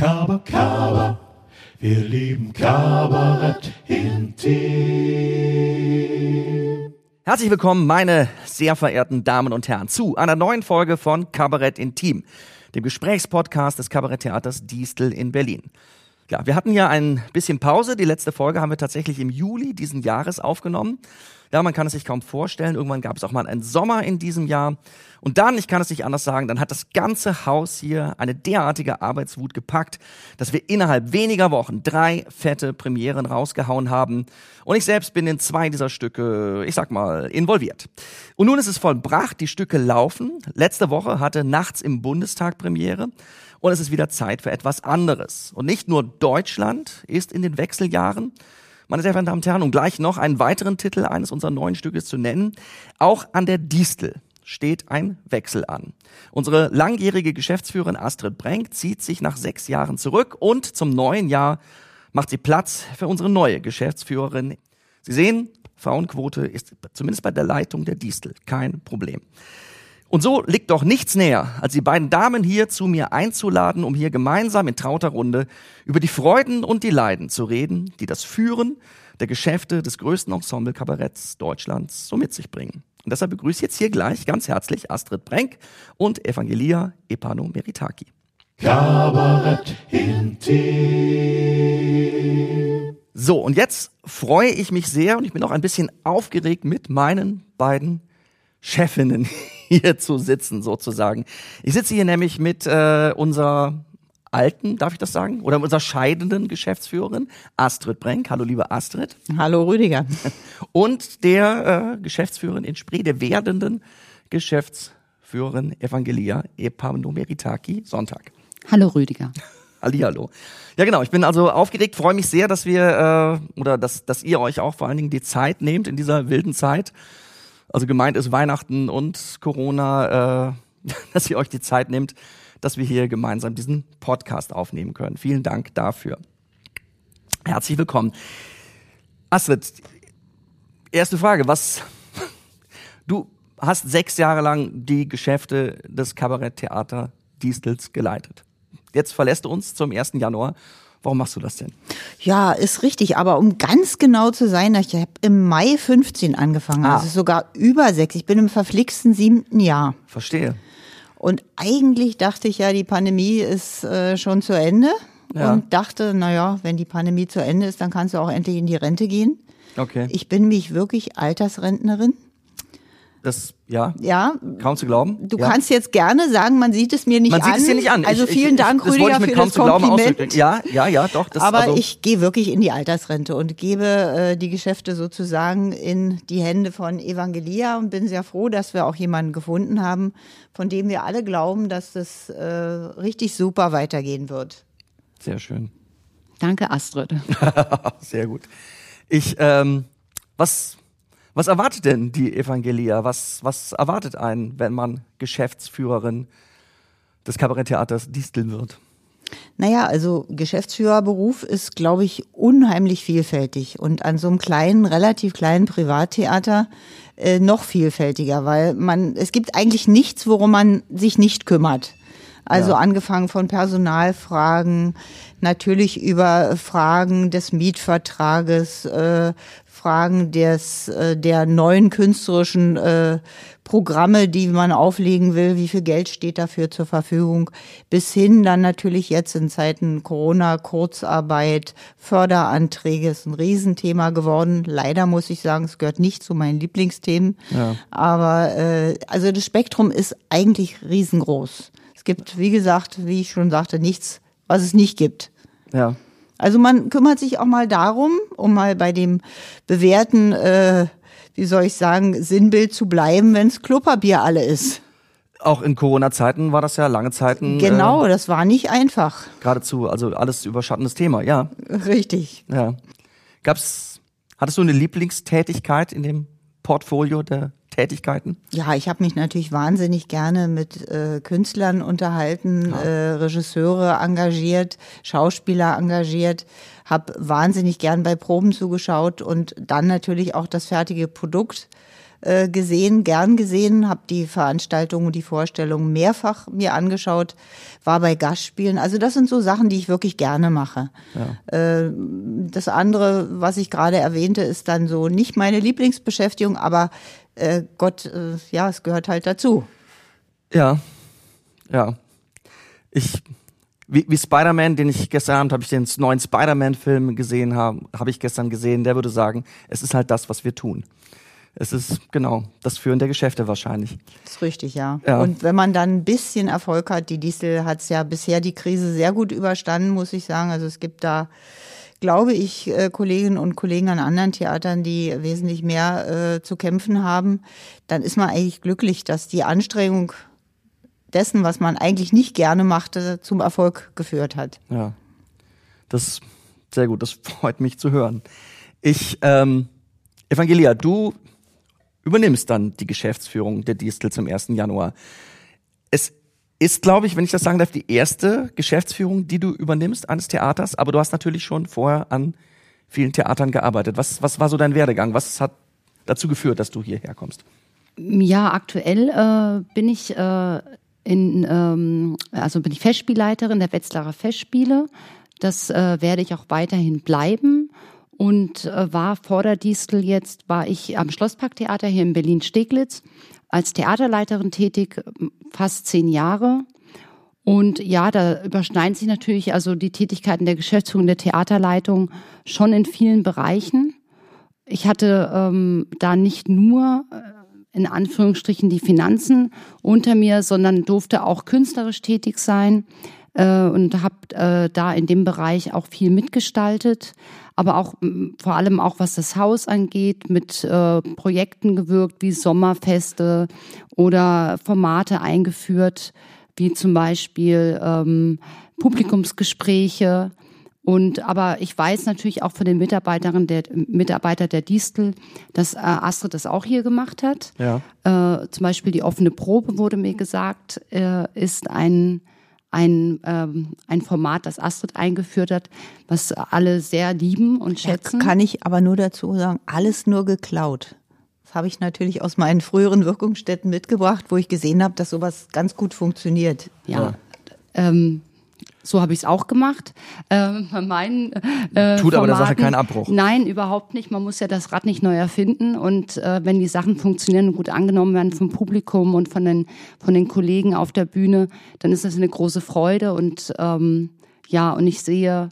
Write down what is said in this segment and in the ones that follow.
Kaba, Kaba, wir lieben Kabarett intim. Herzlich willkommen, meine sehr verehrten Damen und Herren, zu einer neuen Folge von Kabarett Intim, dem Gesprächspodcast des Kabaretttheaters Distel in Berlin. Ja, wir hatten ja ein bisschen Pause. Die letzte Folge haben wir tatsächlich im Juli diesen Jahres aufgenommen. Ja, man kann es sich kaum vorstellen. Irgendwann gab es auch mal einen Sommer in diesem Jahr. Und dann, ich kann es nicht anders sagen, dann hat das ganze Haus hier eine derartige Arbeitswut gepackt, dass wir innerhalb weniger Wochen drei fette Premieren rausgehauen haben. Und ich selbst bin in zwei dieser Stücke, ich sag mal, involviert. Und nun ist es vollbracht, die Stücke laufen. Letzte Woche hatte Nachts im Bundestag Premiere. Und es ist wieder Zeit für etwas anderes. Und nicht nur Deutschland ist in den Wechseljahren, meine sehr verehrten Damen und Herren, um gleich noch einen weiteren Titel eines unserer neuen Stückes zu nennen. Auch an der Distel steht ein Wechsel an. Unsere langjährige Geschäftsführerin Astrid Brenk zieht sich nach sechs Jahren zurück und zum neuen Jahr macht sie Platz für unsere neue Geschäftsführerin. Sie sehen, Frauenquote ist zumindest bei der Leitung der Distel kein Problem. Und so liegt doch nichts näher, als die beiden Damen hier zu mir einzuladen, um hier gemeinsam in trauter Runde über die Freuden und die Leiden zu reden, die das Führen der Geschäfte des größten Ensemble-Kabaretts Deutschlands so mit sich bringen. Und deshalb begrüße ich jetzt hier gleich ganz herzlich Astrid Brenk und Evangelia Epano Meritaki. Kabarett intim. So, und jetzt freue ich mich sehr und ich bin auch ein bisschen aufgeregt mit meinen beiden Chefinnen hier zu sitzen, sozusagen. Ich sitze hier nämlich mit äh, unserer alten, darf ich das sagen? Oder unserer scheidenden Geschäftsführerin, Astrid Brenk. Hallo, liebe Astrid. Hallo, Rüdiger. Und der äh, Geschäftsführerin in Spree, der werdenden Geschäftsführerin Evangelia Epanomeritaki Sonntag. Hallo, Rüdiger. Hallihallo. Ja, genau. Ich bin also aufgeregt, freue mich sehr, dass wir äh, oder dass, dass ihr euch auch vor allen Dingen die Zeit nehmt in dieser wilden Zeit. Also gemeint ist Weihnachten und Corona, äh, dass ihr euch die Zeit nehmt, dass wir hier gemeinsam diesen Podcast aufnehmen können. Vielen Dank dafür. Herzlich willkommen. Astrid, erste Frage. Was, du hast sechs Jahre lang die Geschäfte des Kabaretttheater Distels geleitet. Jetzt verlässt du uns zum 1. Januar. Warum machst du das denn? Ja, ist richtig. Aber um ganz genau zu sein, ich habe im Mai 15 angefangen. Ah. Also sogar über sechs. Ich bin im verflixten siebten Jahr. Verstehe. Und eigentlich dachte ich ja, die Pandemie ist äh, schon zu Ende. Ja. Und dachte, naja, wenn die Pandemie zu Ende ist, dann kannst du auch endlich in die Rente gehen. Okay. Ich bin mich wirklich Altersrentnerin. Das, ja, Ja, kaum zu glauben. du ja. kannst jetzt gerne sagen, man sieht es mir nicht Man an. sieht es dir nicht an. Also Ich- vielen ich, Dank, ich, das wollte Rüdiger, für kaum das zu glauben Kompliment. Ja, ja, ja, doch. Das, Aber also, ich gehe wirklich in die Altersrente und gebe äh, die Geschäfte sozusagen in die Hände von Evangelia und bin sehr froh, dass wir auch jemanden gefunden haben, von dem wir alle glauben, dass das äh, richtig super weitergehen wird. Sehr schön. Danke, Astrid. Sehr gut. Ich, ähm, was, was erwartet denn die Evangelia? Was, was erwartet einen, wenn man Geschäftsführerin des Kabaretttheaters Distel wird? Naja, also Geschäftsführerberuf ist, glaube ich, unheimlich vielfältig und an so einem kleinen, relativ kleinen Privattheater äh, noch vielfältiger, weil man, es gibt eigentlich nichts, worum man sich nicht kümmert. Also Ja. angefangen von Personalfragen, natürlich über Fragen des Mietvertrages, äh, Fragen des, äh, der neuen künstlerischen äh, Programme, die man auflegen will, wie viel Geld steht dafür zur Verfügung, bis hin dann natürlich jetzt in Zeiten Corona, Kurzarbeit, Förderanträge ist ein Riesenthema geworden. Leider muss ich sagen, es gehört nicht zu meinen Lieblingsthemen. Ja. Aber äh, also das Spektrum ist eigentlich riesengroß. Es gibt, wie gesagt, wie ich schon sagte, nichts, was es nicht gibt. Ja. Also man kümmert sich auch mal darum, um mal bei dem bewährten, äh, wie soll ich sagen, Sinnbild zu bleiben, wenns Klopapier alle ist. Auch in Corona-Zeiten war das ja lange Zeiten Genau, das war nicht einfach. äh, geradezu, also alles überschattendes Thema. Ja, Richtig. ja. Gab's, hattest du eine Lieblingstätigkeit in dem Portfolio der Tätigkeiten? Ja, ich habe mich natürlich wahnsinnig gerne mit äh, Künstlern unterhalten, äh, Regisseure engagiert, Schauspieler engagiert, habe wahnsinnig gern bei Proben zugeschaut und dann natürlich auch das fertige Produkt äh, gesehen, gern gesehen, habe die Veranstaltungen, die Vorstellungen mehrfach mir angeschaut, war bei Gastspielen. Also das sind so Sachen, die ich wirklich gerne mache. Ja. Äh, das andere, was ich gerade erwähnte, ist dann so nicht meine Lieblingsbeschäftigung, aber äh, Gott, äh, ja, es gehört halt dazu. Ja, ja. Ich wie, wie Spider-Man, den ich gestern Abend habe ich den neuen Spider-Man-Film gesehen, habe habe ich gestern gesehen, der würde sagen, es ist halt das, was wir tun. Es ist genau das Führen der Geschäfte wahrscheinlich. Das ist richtig, ja. ja. Und wenn man dann ein bisschen Erfolg hat, die Diesel hat es ja bisher die Krise sehr gut überstanden, muss ich sagen. Also es gibt da, glaube ich, äh, Kolleginnen und Kollegen an anderen Theatern, die wesentlich mehr äh, zu kämpfen haben. Dann ist man eigentlich glücklich, dass die Anstrengung dessen, was man eigentlich nicht gerne machte, zum Erfolg geführt hat. Ja, das ist sehr gut. Das freut mich zu hören. Ich, ähm, Evangelia, du übernimmst dann die Geschäftsführung der Distel zum 1. Januar. Es ist, glaube ich, wenn ich das sagen darf, die erste Geschäftsführung, die du übernimmst eines Theaters, aber du hast natürlich schon vorher an vielen Theatern gearbeitet. Was, was war so dein Werdegang? Was hat dazu geführt, dass du hierher kommst? Ja, aktuell äh, bin ich äh, in, ähm, also bin ich Festspielleiterin der Wetzlarer Festspiele. Das äh, werde ich auch weiterhin bleiben. Und äh, war vor der Distel jetzt, war ich am Schlossparktheater hier in Berlin-Steglitz als Theaterleiterin tätig, fast zehn Jahre. Und ja, da überschneiden sich natürlich also die Tätigkeiten der Geschäftsführung der Theaterleitung schon in vielen Bereichen. Ich hatte ähm, da nicht nur äh, in Anführungsstrichen die Finanzen unter mir, sondern durfte auch künstlerisch tätig sein äh, und habe äh, da in dem Bereich auch viel mitgestaltet, aber auch vor allem auch was das Haus angeht, mit äh, Projekten gewirkt wie Sommerfeste oder Formate eingeführt, wie zum Beispiel ähm, Publikumsgespräche und aber ich weiß natürlich auch von den Mitarbeiterinnen der Mitarbeiter der Distel, dass äh, Astrid das auch hier gemacht hat. Ja. Äh, zum Beispiel die offene Probe wurde mir gesagt, äh, ist ein ein, ähm, ein Format, das Astrid eingeführt hat, was alle sehr lieben und schätzen. Ja, kann ich aber nur dazu sagen, alles nur geklaut. Das habe ich natürlich aus meinen früheren Wirkungsstätten mitgebracht, wo ich gesehen habe, dass sowas ganz gut funktioniert. Ja. ja. Ähm, so habe ich es auch gemacht. Äh, bei meinen, äh, Tut aber der Sache keinen Abbruch. Nein, überhaupt nicht. Man muss ja das Rad nicht neu erfinden. Und äh, wenn die Sachen funktionieren und gut angenommen werden vom Publikum und von den, von den Kollegen auf der Bühne, dann ist das eine große Freude. Und ähm, ja, und ich sehe,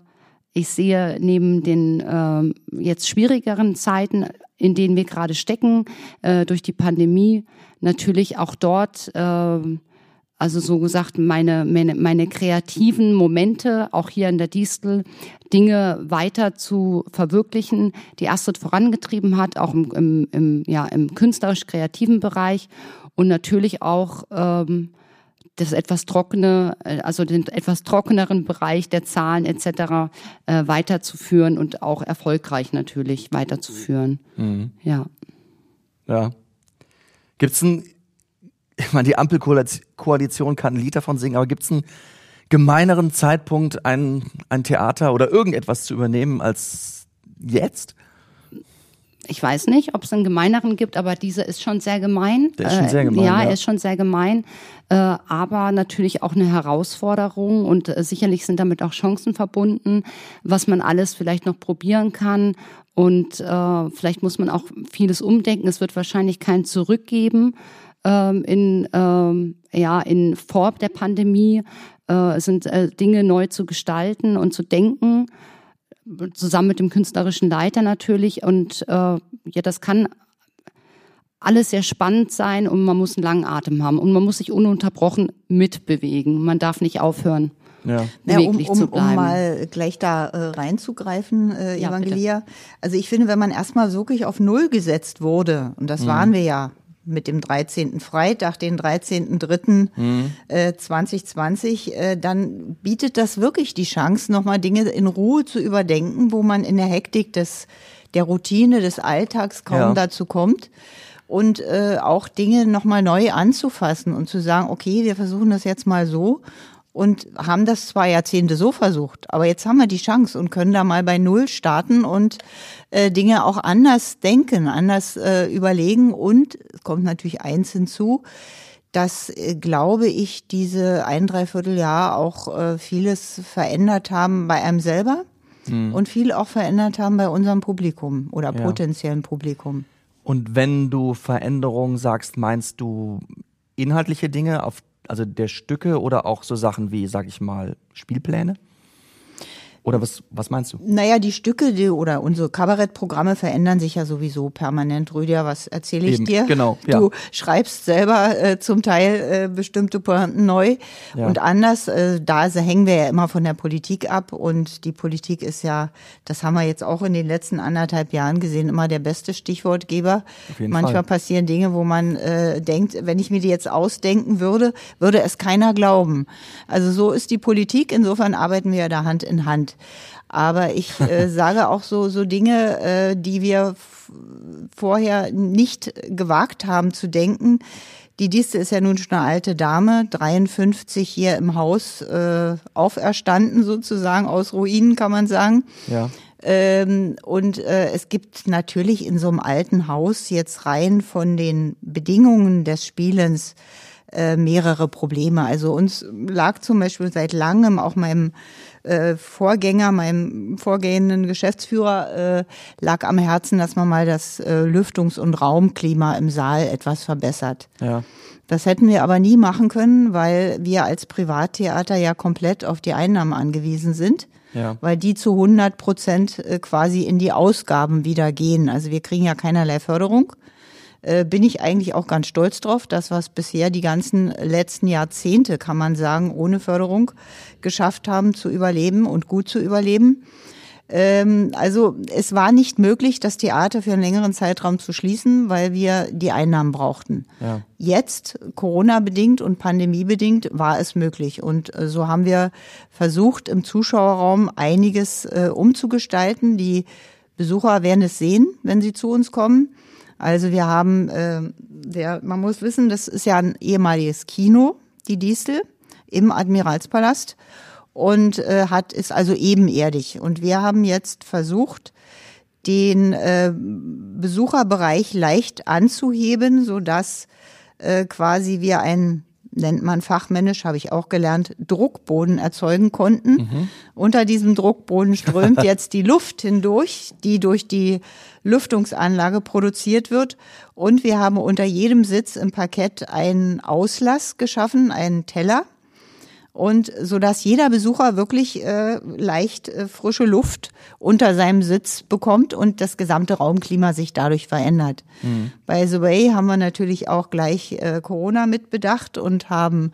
ich sehe neben den äh, jetzt schwierigeren Zeiten, in denen wir gerade stecken, äh, durch die Pandemie, natürlich auch dort äh, also so gesagt, meine, meine, meine kreativen Momente, auch hier in der Distel, Dinge weiter zu verwirklichen, die Astrid vorangetrieben hat, auch im, im, im, ja, im künstlerisch-kreativen Bereich und natürlich auch ähm, das etwas trockene, äh, also den etwas trockeneren Bereich der Zahlen etc. Äh, weiterzuführen und auch erfolgreich natürlich weiterzuführen. Mhm. Ja. Ja. Gibt's ein ich meine, die Ampelkoalition kann ein Lied davon singen, aber gibt es einen gemeineren Zeitpunkt, ein, ein Theater oder irgendetwas zu übernehmen als jetzt? Ich weiß nicht, ob es einen gemeineren gibt, aber dieser ist schon sehr gemein. Der ist schon sehr gemein. Äh, ja, er ist schon sehr gemein, äh, aber natürlich auch eine Herausforderung und äh, sicherlich sind damit auch Chancen verbunden, was man alles vielleicht noch probieren kann und äh, vielleicht muss man auch vieles umdenken. Es wird wahrscheinlich kein Zurück geben ähm, in, ähm, ja, in Form der Pandemie äh, sind äh, Dinge neu zu gestalten und zu denken, zusammen mit dem künstlerischen Leiter natürlich. Und äh, ja, das kann alles sehr spannend sein und man muss einen langen Atem haben und man muss sich ununterbrochen mitbewegen. Man darf nicht aufhören. Ja. Beweglich ja, um, um, zu bleiben. um mal gleich da äh, reinzugreifen, äh, ja, Evangelia. Bitte. Also ich finde, wenn man erstmal wirklich auf Null gesetzt wurde, und das mhm. waren wir ja mit dem 13. Freitag, den 13.3.2020, mhm. äh, 2020, äh, dann bietet das wirklich die Chance, nochmal Dinge in Ruhe zu überdenken, wo man in der Hektik des, der Routine des Alltags kaum ja. dazu kommt. Und äh, auch Dinge nochmal neu anzufassen und zu sagen, okay, wir versuchen das jetzt mal so und haben das zwar Jahrzehnte so versucht, aber jetzt haben wir die Chance und können da mal bei Null starten und äh, Dinge auch anders denken, anders äh, überlegen. Und es kommt natürlich eins hinzu, dass, äh, glaube ich, diese ein Dreivierteljahr auch äh, vieles verändert haben bei einem selber Mhm. und viel auch verändert haben bei unserem Publikum oder Ja. potenziellen Publikum. Und wenn du Veränderung sagst, meinst du inhaltliche Dinge, auf, also der Stücke oder auch so Sachen wie, sag ich mal, Spielpläne? Oder was, was meinst du? Naja, die Stücke die, oder unsere Kabarettprogramme verändern sich ja sowieso permanent. Rüdiger, was erzähle ich Eben, dir? genau, ja. Du schreibst selber äh, zum Teil äh, bestimmte Pointen neu Ja. und anders. Äh, da hängen wir ja immer von der Politik ab und die Politik ist ja, das haben wir jetzt auch in den letzten anderthalb Jahren gesehen, immer der beste Stichwortgeber. Auf jeden Manchmal Fall. passieren Dinge, wo man äh, denkt, wenn ich mir die jetzt ausdenken würde, würde es keiner glauben. Also so ist die Politik. Insofern arbeiten wir ja da Hand in Hand. Aber ich äh, sage auch so, so Dinge, äh, die wir vorher nicht gewagt haben zu denken. Die Diste ist ja nun schon eine alte Dame, 53 hier im Haus äh, auferstanden sozusagen, aus Ruinen kann man sagen. Ja. Ähm, und äh, es gibt natürlich in so einem alten Haus jetzt rein von den Bedingungen des Spielens äh, mehrere Probleme. Also uns lag zum Beispiel seit langem auch meinem äh, Vorgänger, meinem vorgehenden Geschäftsführer, äh, lag am Herzen, dass man mal das äh, Lüftungs- und Raumklima im Saal etwas verbessert. Ja. Das hätten wir aber nie machen können, weil wir als Privattheater ja komplett auf die Einnahmen angewiesen sind, Ja. weil die zu 100 Prozent äh, quasi in die Ausgaben wieder gehen. Also wir kriegen ja keinerlei Förderung. Äh, Bin ich eigentlich auch ganz stolz drauf, dass wir es bisher die ganzen letzten Jahrzehnte, kann man sagen, ohne Förderung geschafft haben zu überleben und gut zu überleben. Ähm, also es war nicht möglich, das Theater für einen längeren Zeitraum zu schließen, weil wir die Einnahmen brauchten. Ja. Jetzt, Corona-bedingt und pandemiebedingt, war es möglich. Und äh, so haben wir versucht, im Zuschauerraum einiges äh, umzugestalten. Die Besucher werden es sehen, wenn sie zu uns kommen. Also wir haben, äh, der, man muss wissen, das ist ja ein ehemaliges Kino, die Distel, im Admiralspalast und äh, hat ist also ebenerdig. Und wir haben jetzt versucht, den äh, Besucherbereich leicht anzuheben, so dass äh, quasi wir einen nennt man fachmännisch, habe ich auch gelernt, Druckboden erzeugen konnten. Unter diesem Druckboden strömt jetzt die Luft hindurch, die durch die Lüftungsanlage produziert wird. Und wir haben unter jedem Sitz im Parkett einen Auslass geschaffen, einen Teller und so dass jeder Besucher wirklich äh, leicht äh, frische Luft unter seinem Sitz bekommt und das gesamte Raumklima sich dadurch verändert. Bei The Way haben wir natürlich auch gleich äh, Corona mitbedacht und haben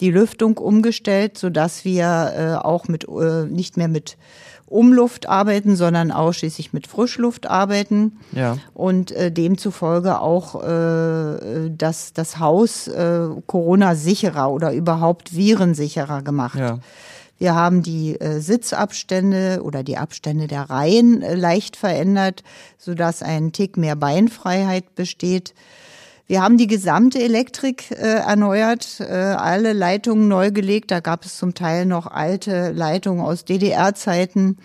die Lüftung umgestellt, so dass wir äh, auch mit äh, nicht mehr mit Umluft arbeiten, sondern ausschließlich mit Frischluft arbeiten Ja. und äh, demzufolge auch äh, das, das Haus äh, Corona-sicherer oder überhaupt virensicherer gemacht. Ja. Wir haben die äh, Sitzabstände oder die Abstände der Reihen äh, leicht verändert, sodass ein Tick mehr Beinfreiheit besteht. Wir haben die gesamte Elektrik äh, erneuert, äh, alle Leitungen neu gelegt. Da gab es zum Teil noch alte Leitungen aus DDR-Zeiten.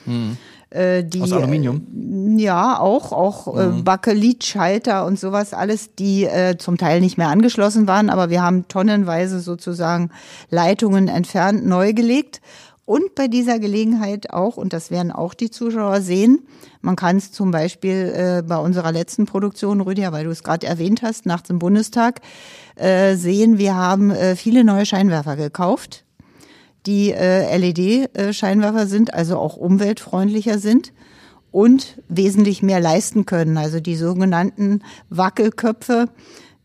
Äh, die. Aus Aluminium? äh, Ja, auch, auch äh, Bakelitschalter und sowas alles, die äh, zum Teil nicht mehr angeschlossen waren, aber wir haben tonnenweise sozusagen Leitungen entfernt, neu gelegt. Und bei dieser Gelegenheit auch, und das werden auch die Zuschauer sehen, man kann es zum Beispiel äh, bei unserer letzten Produktion, Rüdiger, weil du es gerade erwähnt hast, nachts im Bundestag, äh, sehen, wir haben äh, viele neue Scheinwerfer gekauft, die äh, LED-Scheinwerfer sind, also auch umweltfreundlicher sind und wesentlich mehr leisten können. Also die sogenannten Wackelköpfe,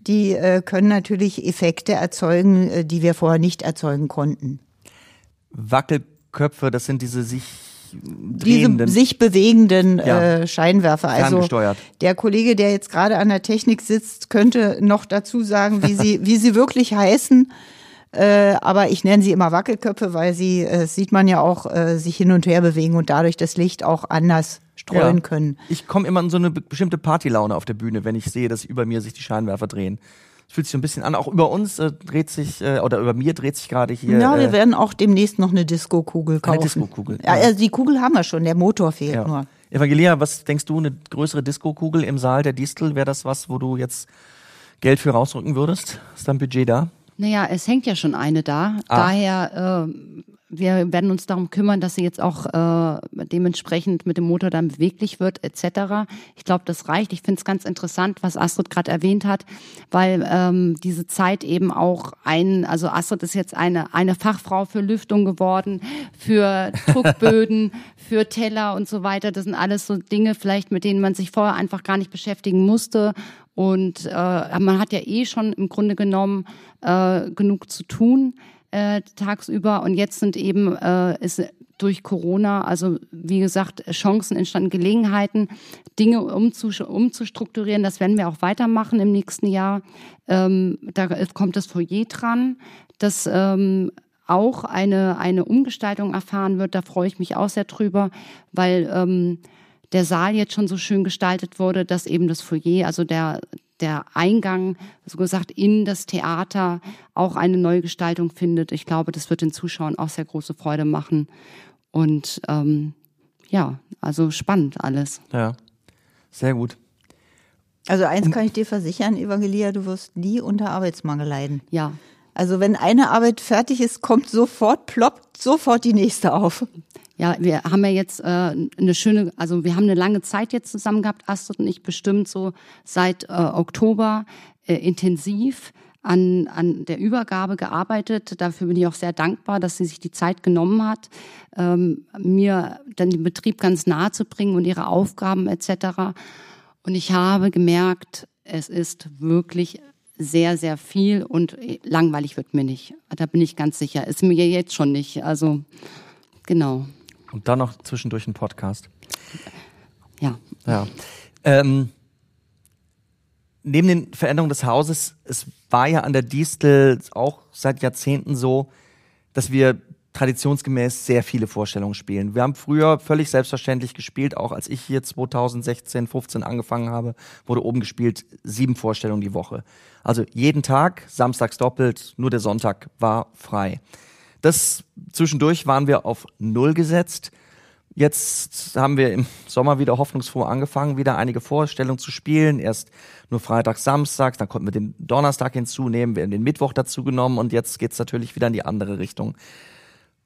die äh, können natürlich Effekte erzeugen, äh, die wir vorher nicht erzeugen konnten. Wackelköpfe, das sind diese sich Diese sich bewegenden Ja. äh, Scheinwerfer. Also der Kollege, der jetzt gerade an der Technik sitzt, könnte noch dazu sagen, wie sie, wie sie wirklich heißen. Äh, aber ich nenne sie immer Wackelköpfe, weil sie, äh, sieht man ja auch, äh, sich hin und her bewegen und dadurch das Licht auch anders streuen Ja. können. Ich komme immer in so eine be- bestimmte Partylaune auf der Bühne, wenn ich sehe, dass über mir sich die Scheinwerfer drehen. Es fühlt sich so ein bisschen an. Auch über uns äh, dreht sich, äh, oder über mir dreht sich gerade hier. Ja, wir äh, werden auch demnächst noch eine Disco-Kugel kaufen. Disco-Kugel, Ja, ja. also die Kugel haben wir schon, der Motor fehlt ja. nur. Evangelia, was denkst du, eine größere Disco-Kugel im Saal der Distel, wäre das was, wo du jetzt Geld für rausrücken würdest? Ist da ein Budget da? Naja, es hängt ja schon eine da. Ah. Daher, äh, wir werden uns darum kümmern, dass sie jetzt auch äh, dementsprechend mit dem Motor dann beweglich wird, etc. Ich glaube, das reicht. Ich finde es ganz interessant, was Astrid gerade erwähnt hat, weil ähm, diese Zeit eben auch ein, also Astrid ist jetzt eine, eine Fachfrau für Lüftung geworden, für Druckböden, für Teller und so weiter. Das sind alles so Dinge vielleicht, mit denen man sich vorher einfach gar nicht beschäftigen musste. Und äh, man hat ja eh schon im Grunde genommen äh, genug zu tun äh, tagsüber. Und jetzt sind eben äh, ist durch Corona, also wie gesagt, Chancen entstanden, Gelegenheiten, Dinge umzustrukturieren. Das werden wir auch weitermachen im nächsten Jahr. Ähm, da kommt das Foyer dran, das ähm, auch eine, eine Umgestaltung erfahren wird. Da freue ich mich auch sehr drüber, weil ähm, der Saal jetzt schon so schön gestaltet wurde, dass eben das Foyer, also der, der Eingang, so gesagt, in das Theater auch eine neue Gestaltung findet. Ich glaube, das wird den Zuschauern auch sehr große Freude machen. Und ähm, ja, also spannend alles. Ja. Sehr gut. Also eins kann ich dir versichern, Evangelia, du wirst nie unter Arbeitsmangel leiden. Ja, Also wenn eine Arbeit fertig ist, kommt sofort, ploppt sofort die nächste auf. Ja, wir haben ja jetzt äh, eine schöne, also wir haben eine lange Zeit jetzt zusammen gehabt, Astrid und ich bestimmt so seit äh, Oktober äh, intensiv an, an der Übergabe gearbeitet. Dafür bin ich auch sehr dankbar, dass sie sich die Zeit genommen hat, ähm, mir dann den Betrieb ganz nahe zu bringen und ihre Aufgaben etc. Und ich habe gemerkt, es ist wirklich sehr, sehr viel und langweilig wird mir nicht. Da bin ich ganz sicher. Ist mir jetzt schon nicht. Also, genau. Und dann noch zwischendurch ein Podcast. Ja. Ja. Ähm, neben den Veränderungen des Hauses, es war ja an der Distel auch seit Jahrzehnten so, dass wir traditionsgemäß sehr viele Vorstellungen spielen. Wir haben früher völlig selbstverständlich gespielt, auch als ich hier 2016, 15 angefangen habe, wurde oben gespielt sieben Vorstellungen die Woche. Also jeden Tag, samstags doppelt, nur der Sonntag war frei. Das zwischendurch waren wir auf Null gesetzt. Jetzt haben wir im Sommer wieder hoffnungsfroh angefangen, wieder einige Vorstellungen zu spielen. Erst nur Freitag, Samstag, dann konnten wir den Donnerstag hinzunehmen, wir haben den Mittwoch dazu genommen und jetzt geht's natürlich wieder in die andere Richtung.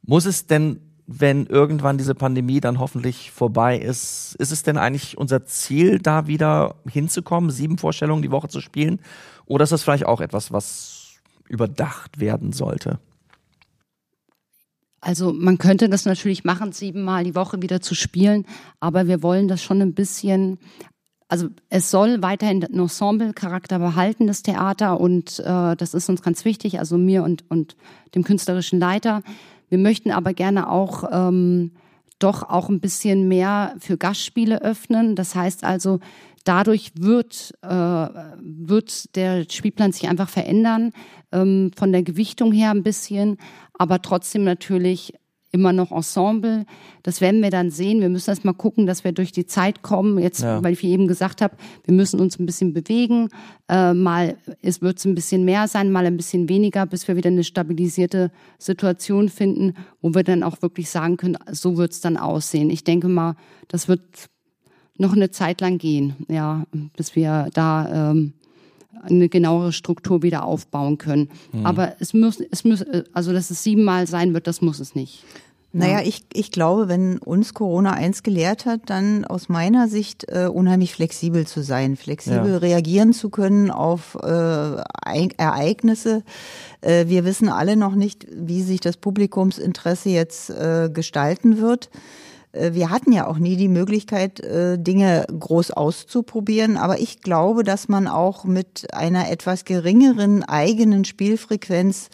Muss es denn, wenn irgendwann diese Pandemie dann hoffentlich vorbei ist, ist es denn eigentlich unser Ziel, da wieder hinzukommen, sieben Vorstellungen die Woche zu spielen? Oder ist das vielleicht auch etwas, was überdacht werden sollte? Also man könnte das natürlich machen, siebenmal die Woche wieder zu spielen, aber wir wollen das schon ein bisschen, also es soll weiterhin den Ensemble-Charakter behalten, das Theater, und äh, das ist uns ganz wichtig, also mir und, und dem künstlerischen Leiter. Wir möchten aber gerne auch ähm, doch auch ein bisschen mehr für Gastspiele öffnen. Das heißt also, dadurch wird, äh, wird der Spielplan sich einfach verändern, ähm, von der Gewichtung her ein bisschen, aber trotzdem natürlich immer noch Ensemble. Das werden wir dann sehen. Wir müssen erst mal gucken, dass wir durch die Zeit kommen. Jetzt, Ja. weil ich eben gesagt habe, wir müssen uns ein bisschen bewegen. Äh, mal es wird es ein bisschen mehr sein, mal ein bisschen weniger, bis wir wieder eine stabilisierte Situation finden, wo wir dann auch wirklich sagen können, so wird es dann aussehen. Ich denke mal, das wird noch eine Zeit lang gehen, ja, bis wir da ähm, eine genauere Struktur wieder aufbauen können. Aber es muss, es muss, also dass es siebenmal sein wird, das muss es nicht. Naja, ich, ich glaube, wenn uns Corona eins gelehrt hat, dann aus meiner Sicht äh, unheimlich flexibel zu sein, flexibel Ja. reagieren zu können auf äh, Ereig- Ereignisse. Äh, wir wissen alle noch nicht, wie sich das Publikumsinteresse jetzt äh, gestalten wird. Äh, Wir hatten ja auch nie die Möglichkeit, äh, Dinge groß auszuprobieren, aber ich glaube, dass man auch mit einer etwas geringeren eigenen Spielfrequenz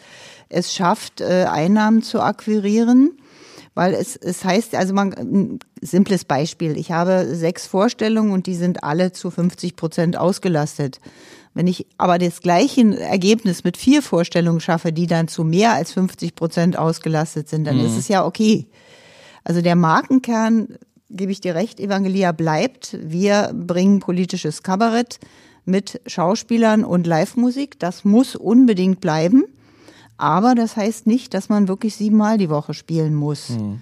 es schafft, äh, Einnahmen zu akquirieren. Weil es, es heißt, also man, ein simples Beispiel. Ich habe sechs Vorstellungen und die sind alle zu 50 Prozent ausgelastet. Wenn ich aber das gleiche Ergebnis mit vier Vorstellungen schaffe, die dann zu mehr als 50 Prozent ausgelastet sind, dann ist es ja okay. Also der Markenkern, gebe ich dir recht, Evangelia bleibt. Wir bringen politisches Kabarett mit Schauspielern und Live-Musik. Das muss unbedingt bleiben. Aber das heißt nicht, dass man wirklich siebenmal die Woche spielen muss. Mhm.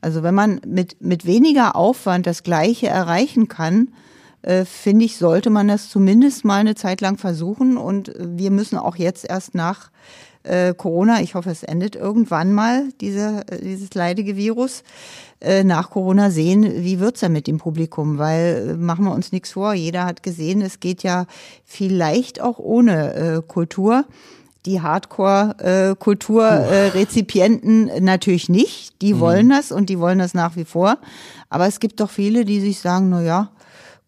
Also wenn man mit, mit weniger Aufwand das Gleiche erreichen kann, äh, finde ich, sollte man das zumindest mal eine Zeit lang versuchen. Und wir müssen auch jetzt erst nach äh, Corona, ich hoffe, es endet irgendwann mal, diese, äh, dieses leidige Virus, äh, nach Corona sehen, wie wird's da mit dem Publikum, weil äh, machen wir uns nichts vor, jeder hat gesehen, es geht ja vielleicht auch ohne äh, Kultur die Hardcore-Kulturrezipienten äh, natürlich nicht. Die mhm. wollen das und die wollen das nach wie vor. Aber es gibt doch viele, die sich sagen, na ja,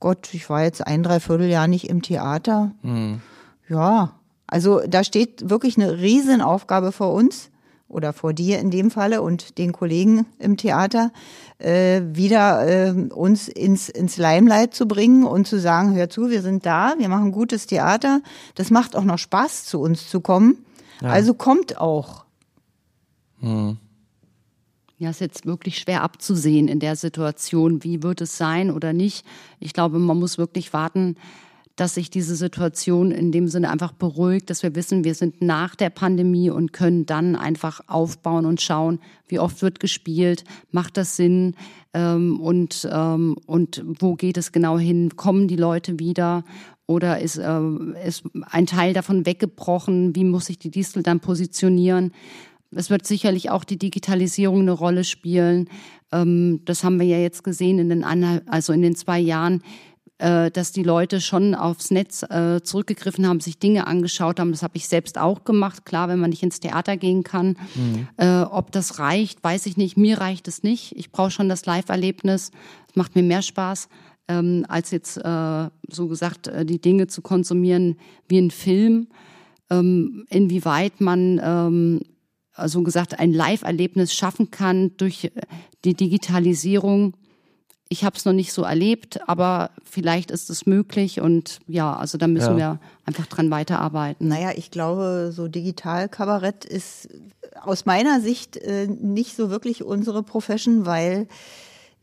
Gott, ich war jetzt ein, dreiviertel Jahr nicht im Theater. Mhm. Ja, also da steht wirklich eine Riesenaufgabe vor uns oder vor dir in dem Falle und den Kollegen im Theater, äh, wieder äh, uns ins, ins Limelight zu bringen und zu sagen, hör zu, wir sind da, wir machen gutes Theater, das macht auch noch Spaß, zu uns zu kommen. Ja. Also kommt auch. Hm. Ja, ist jetzt wirklich schwer abzusehen in der Situation. Wie wird es sein oder nicht? Ich glaube, man muss wirklich warten, dass sich diese Situation in dem Sinne einfach beruhigt, dass wir wissen, wir sind nach der Pandemie und können dann einfach aufbauen und schauen, wie oft wird gespielt, macht das Sinn ähm, und, ähm, und wo geht es genau hin, kommen die Leute wieder oder ist, äh, ist ein Teil davon weggebrochen, wie muss sich die Distel dann positionieren. Es wird sicherlich auch die Digitalisierung eine Rolle spielen. Ähm, das haben wir ja jetzt gesehen in den, also in den zwei Jahren, äh, dass die Leute schon aufs Netz äh, zurückgegriffen haben, sich Dinge angeschaut haben. Das habe ich selbst auch gemacht. Klar, wenn man nicht ins Theater gehen kann. Mhm. Äh, ob das reicht, weiß ich nicht. Mir reicht es nicht. Ich brauche schon das Live-Erlebnis. Es macht mir mehr Spaß. Ähm, als jetzt äh, so gesagt äh, die Dinge zu konsumieren wie ein Film, ähm, inwieweit man ähm, so gesagt ein Live-Erlebnis schaffen kann durch die Digitalisierung ich habe es noch nicht so erlebt, aber vielleicht ist es möglich und ja, also da müssen ja. wir einfach dran weiterarbeiten. Naja, ich glaube, so Digital-Kabarett ist aus meiner Sicht äh, nicht so wirklich unsere Profession, weil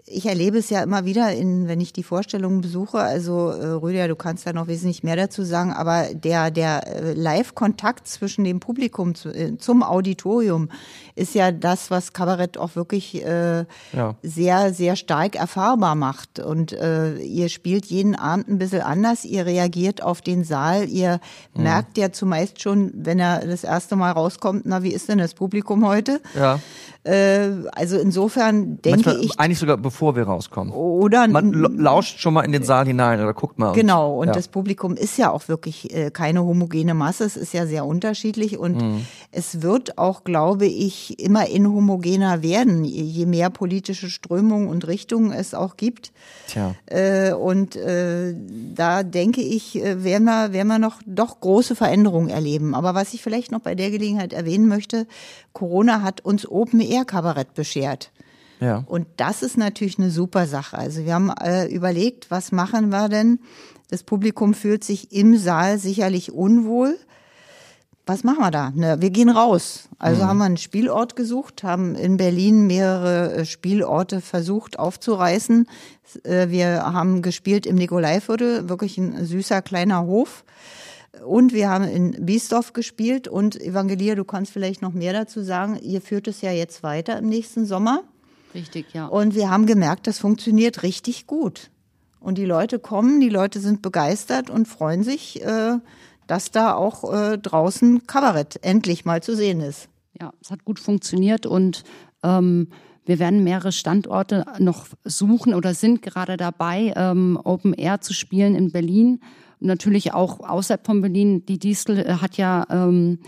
ich erlebe es ja immer wieder, in, wenn ich die Vorstellungen besuche. Also äh, Rüdiger, du kannst da noch wesentlich mehr dazu sagen, aber der, der äh, Live-Kontakt zwischen dem Publikum zu, äh, zum Auditorium ist ja das, was Kabarett auch wirklich äh, ja. sehr, sehr stark erfahrbar macht. Und äh, ihr spielt jeden Abend ein bisschen anders, ihr reagiert auf den Saal, ihr mhm. merkt ja zumeist schon, wenn er das erste Mal rauskommt, na, wie ist denn das Publikum heute? Ja. Äh, also insofern denke Manchmal ich. Eigentlich sogar bevor wir rauskommen. Oder man lauscht schon mal in den Saal hinein oder guckt mal. Genau, und ja. das Publikum ist ja auch wirklich äh, keine homogene Masse, es ist ja sehr unterschiedlich und mhm. es wird auch, glaube ich, immer inhomogener werden, je mehr politische Strömungen und Richtungen es auch gibt. Tja. Äh, und äh, da denke ich, äh, werden wir, werden wir noch doch große Veränderungen erleben. Aber was ich vielleicht noch bei der Gelegenheit erwähnen möchte, Corona hat uns Open Air Kabarett beschert. Ja. Und das ist natürlich eine super Sache. Also wir haben äh, überlegt, was machen wir denn? Das Publikum fühlt sich im Saal sicherlich unwohl. Was machen wir da? Ne, wir gehen raus. Also mhm. haben wir einen Spielort gesucht, haben in Berlin mehrere äh, Spielorte versucht aufzureißen. Äh, wir haben gespielt im Nikolaiviertel, wirklich ein süßer kleiner Hof. Und wir haben in Biesdorf gespielt und Evangelia, du kannst vielleicht noch mehr dazu sagen. Ihr führt es ja jetzt weiter im nächsten Sommer. Richtig, ja. Und wir haben gemerkt, das funktioniert richtig gut. Und die Leute kommen, die Leute sind begeistert und freuen sich, äh, dass da auch äh, draußen Kabarett endlich mal zu sehen ist. Ja, es hat gut funktioniert und ähm, wir werden mehrere Standorte noch suchen oder sind gerade dabei, ähm, Open Air zu spielen in Berlin. Natürlich auch außerhalb von Berlin. Die Diesel äh, hat ja, ähm,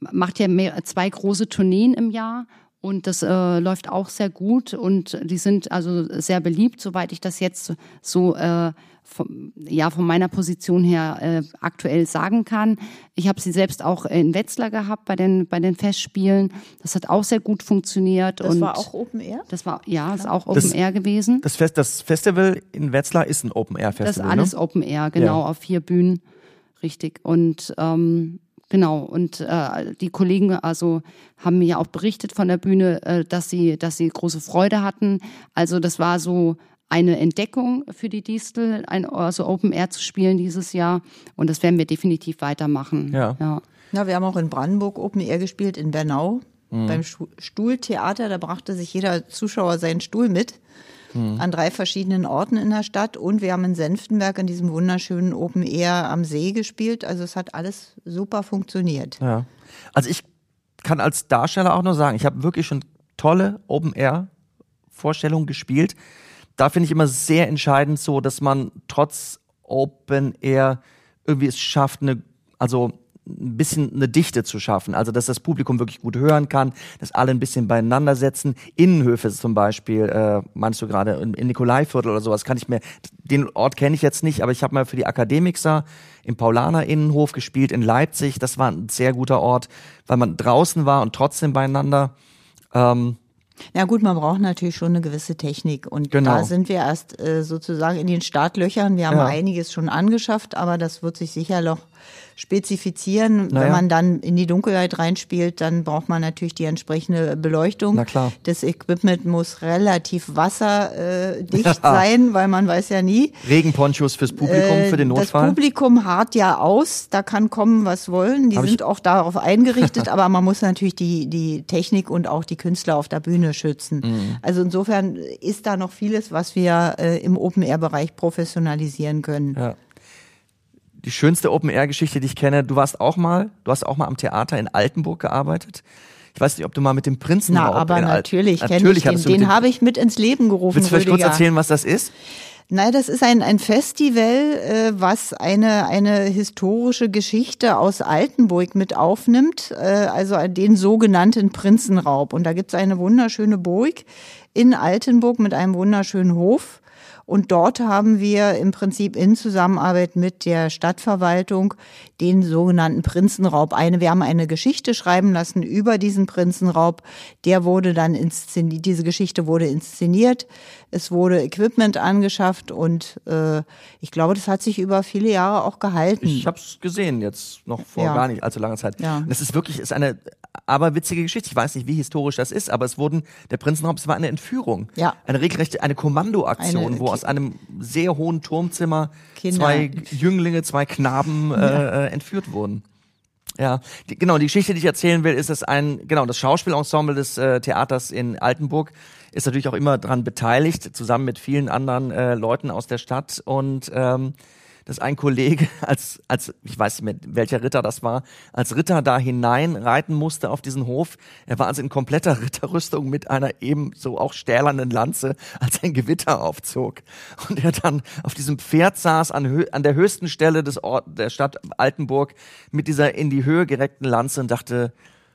macht ja mehr, zwei große Tourneen im Jahr und das äh, läuft auch sehr gut und die sind also sehr beliebt, soweit ich das jetzt so äh, von, ja von meiner Position her äh, aktuell sagen kann. Ich habe sie selbst auch in Wetzlar gehabt bei den bei den Festspielen. Das hat auch sehr gut funktioniert. Das und war auch Open Air. Das war ja, ist auch Open das, Air gewesen. Das, Fest, das Festival in Wetzlar ist ein Open Air Festival. Das ist alles ne? Open Air, genau ja. auf vier Bühnen, richtig. Und ähm, Genau, und äh, die Kollegen also haben mir auch berichtet von der Bühne, äh, dass sie, dass sie große Freude hatten. Also das war so eine Entdeckung für die Distel, ein, also Open Air zu spielen dieses Jahr. Und das werden wir definitiv weitermachen. Ja. ja. Ja, wir haben auch in Brandenburg Open Air gespielt, in Bernau, beim Stu- Stuhltheater. Da brachte sich jeder Zuschauer seinen Stuhl mit. An drei verschiedenen Orten in der Stadt. Und wir haben in Senftenberg in diesem wunderschönen Open Air am See gespielt. Also es hat alles super funktioniert. Ja. Also ich kann als Darsteller auch nur sagen, ich habe wirklich schon tolle Open-Air-Vorstellungen gespielt. Da finde ich immer sehr entscheidend so, dass man trotz Open-Air irgendwie es schafft, eine, also ein bisschen eine Dichte zu schaffen. Also, dass das Publikum wirklich gut hören kann, dass alle ein bisschen beieinander setzen. Innenhöfe zum Beispiel, äh, meinst du gerade, in, in Nikolaiviertel oder sowas, kann ich mir, den Ort kenne ich jetzt nicht, aber ich habe mal für die Akademikser im Paulaner Innenhof gespielt in Leipzig. Das war ein sehr guter Ort, weil man draußen war und trotzdem beieinander. Ähm, Ja gut, man braucht natürlich schon eine gewisse Technik und Genau. da sind wir erst äh, sozusagen in den Startlöchern. Wir haben Ja. einiges schon angeschafft, aber das wird sich sicher noch spezifizieren. Naja. Wenn man dann in die Dunkelheit reinspielt, dann braucht man natürlich die entsprechende Beleuchtung. Na klar. Das Equipment muss relativ wasserdicht äh, dicht sein, weil man weiß ja nie. Regenponchos fürs Publikum, für den Äh, Das Notfall. Publikum hart ja aus, da kann kommen, was wollen. Die Hab sind auch darauf eingerichtet, aber man muss natürlich die, die Technik und auch die Künstler auf der Bühne schützen. Mhm. Also insofern ist da noch vieles, was wir äh, im Open-Air-Bereich professionalisieren können. Ja. Die schönste Open-Air-Geschichte, die ich kenne, du warst auch mal, du hast auch mal am Theater in Altenburg gearbeitet. Ich weiß nicht, ob du mal mit dem Prinzen Na, aber in Al- natürlich, natürlich ich den, den habe ich mit ins Leben gerufen. Willst du vielleicht kurz Rüdiger. erzählen, was das ist? Nein, das ist ein, ein Festival, äh, was eine, eine historische Geschichte aus Altenburg mit aufnimmt, äh, also den sogenannten Prinzenraub. Und da gibt's eine wunderschöne Burg in Altenburg mit einem wunderschönen Hof. Und dort haben wir im Prinzip in Zusammenarbeit mit der Stadtverwaltung den sogenannten Prinzenraub eine. Wir haben eine Geschichte schreiben lassen über diesen Prinzenraub. Der wurde dann inszeniert, diese Geschichte wurde inszeniert. Es wurde Equipment angeschafft und äh, ich glaube, das hat sich über viele Jahre auch gehalten. Ich habe es gesehen jetzt noch vor Ja. gar nicht allzu langer Zeit. Ja. Das ist wirklich ist eine aberwitzige Geschichte. Ich weiß nicht, wie historisch das ist, aber es wurden der Prinzenraub, es war eine Entführung, Ja. eine regelrechte eine Kommandoaktion, Eine wo Ki- aus einem sehr hohen Turmzimmer Kinder. zwei Jünglinge, zwei Knaben äh, äh, entführt wurden. Ja, die, genau, die Geschichte, die ich erzählen will, ist, dass ein, genau, das Schauspielensemble des äh, Theaters in Altenburg ist natürlich auch immer dran beteiligt, zusammen mit vielen anderen äh, Leuten aus der Stadt und ähm, dass ein Kollege als, als, ich weiß nicht mehr, welcher Ritter das war, als Ritter da hinein reiten musste auf diesen Hof. Er war also in kompletter Ritterrüstung mit einer eben so auch stählernen Lanze, als ein Gewitter aufzog. Und er dann auf diesem Pferd saß an, an der höchsten Stelle des Ort, der Stadt Altenburg mit dieser in die Höhe gereckten Lanze und dachte,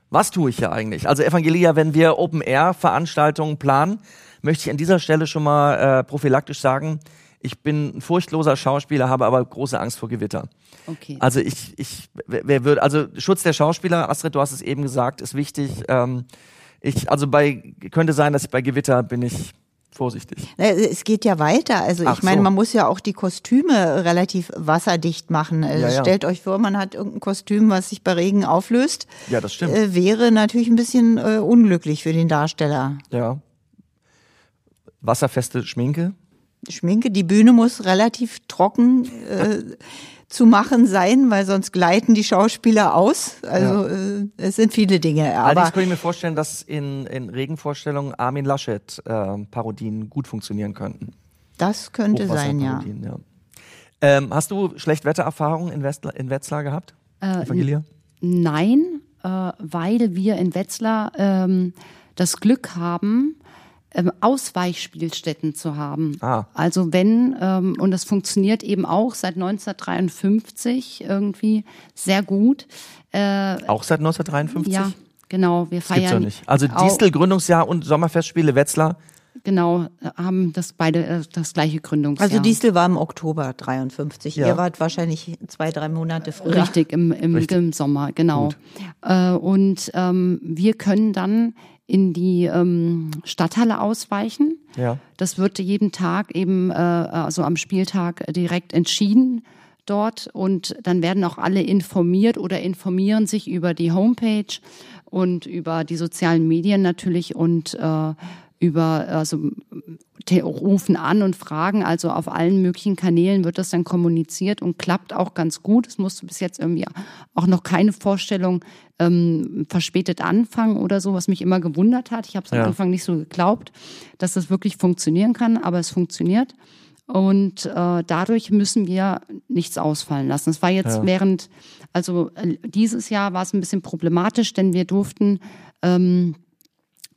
was tue ich hier eigentlich? Also Evangelia, wenn wir Open-Air-Veranstaltungen planen, möchte ich an dieser Stelle schon mal äh, prophylaktisch sagen, ich bin ein furchtloser Schauspieler, habe aber große Angst vor Gewitter. Okay. Also ich, ich, wer würde, also Schutz der Schauspieler, Astrid, du hast es eben gesagt, ist wichtig. Ähm, ich, also bei, könnte sein, dass ich bei Gewitter bin ich vorsichtig. Es geht ja weiter. Also Ach ich meine, so. man muss ja auch die Kostüme relativ wasserdicht machen. Also Ja, ja. Stellt euch vor, man hat irgendein Kostüm, was sich bei Regen auflöst. Ja, das stimmt. Äh, wäre natürlich ein bisschen äh, unglücklich für den Darsteller. Ja. Wasserfeste Schminke. Schminke, die Bühne muss relativ trocken äh, zu machen sein, weil sonst gleiten die Schauspieler aus. Also äh, es sind viele Dinge. Allerdings könnte ich mir vorstellen, dass in, in Regenvorstellungen Armin Laschet äh, Parodien gut funktionieren könnten. das könnte sein, ja. Ja. Ähm, hast du Schlechtwettererfahrungen in, Westla in Wetzlar gehabt? Äh, Evangelia? Nein, äh, weil wir in Wetzlar ähm, das Glück haben, ähm, Ausweichspielstätten zu haben. Ah. Also wenn, ähm, und das funktioniert eben auch seit 1953 irgendwie sehr gut. Äh, Auch seit 1953? ja, genau, wir Das gibt's feiern. doch nicht. Also auch- Distel, Gründungsjahr und Sommerfestspiele Wetzlar. Genau, haben das beide äh, das gleiche Gründungsjahr. Also Distel war im Oktober 53. Ja. Ihr wart wahrscheinlich zwei, drei Monate früher. Richtig, im, im, Richtig. im Sommer, genau. Äh, und ähm, wir können dann in die ähm, Stadthalle ausweichen. Ja. Das wird jeden Tag eben, äh, also am Spieltag direkt entschieden dort und dann werden auch alle informiert oder informieren sich über die Homepage und über die sozialen Medien natürlich und äh, über, also rufen an und fragen. Also auf allen möglichen Kanälen wird das dann kommuniziert und klappt auch ganz gut. Es musste bis jetzt irgendwie auch noch keine Vorstellung ähm, verspätet anfangen oder so, was mich immer gewundert hat. Ich habe es ja. am Anfang nicht so geglaubt, dass das wirklich funktionieren kann, aber es funktioniert. Und äh, dadurch müssen wir nichts ausfallen lassen. Es war jetzt ja. während, also äh, dieses Jahr war es ein bisschen problematisch, denn wir durften ähm,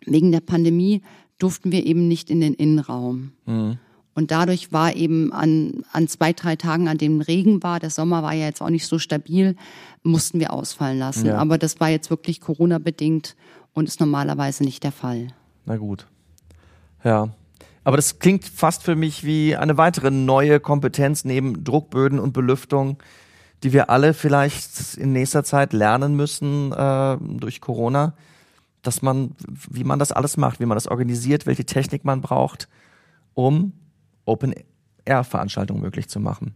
wegen der Pandemie durften wir eben nicht in den Innenraum. Mhm. Und dadurch war eben an, an zwei, drei Tagen, an dem Regen war, der Sommer war ja jetzt auch nicht so stabil, mussten wir ausfallen lassen. Ja. Aber das war jetzt wirklich Corona-bedingt und ist normalerweise nicht der Fall. Na gut. Ja. Aber das klingt fast für mich wie eine weitere neue Kompetenz neben Druckböden und Belüftung, die wir alle vielleicht in nächster Zeit lernen müssen äh, durch Corona dass man, wie man das alles macht, wie man das organisiert, welche Technik man braucht, um Open-Air-Veranstaltungen möglich zu machen.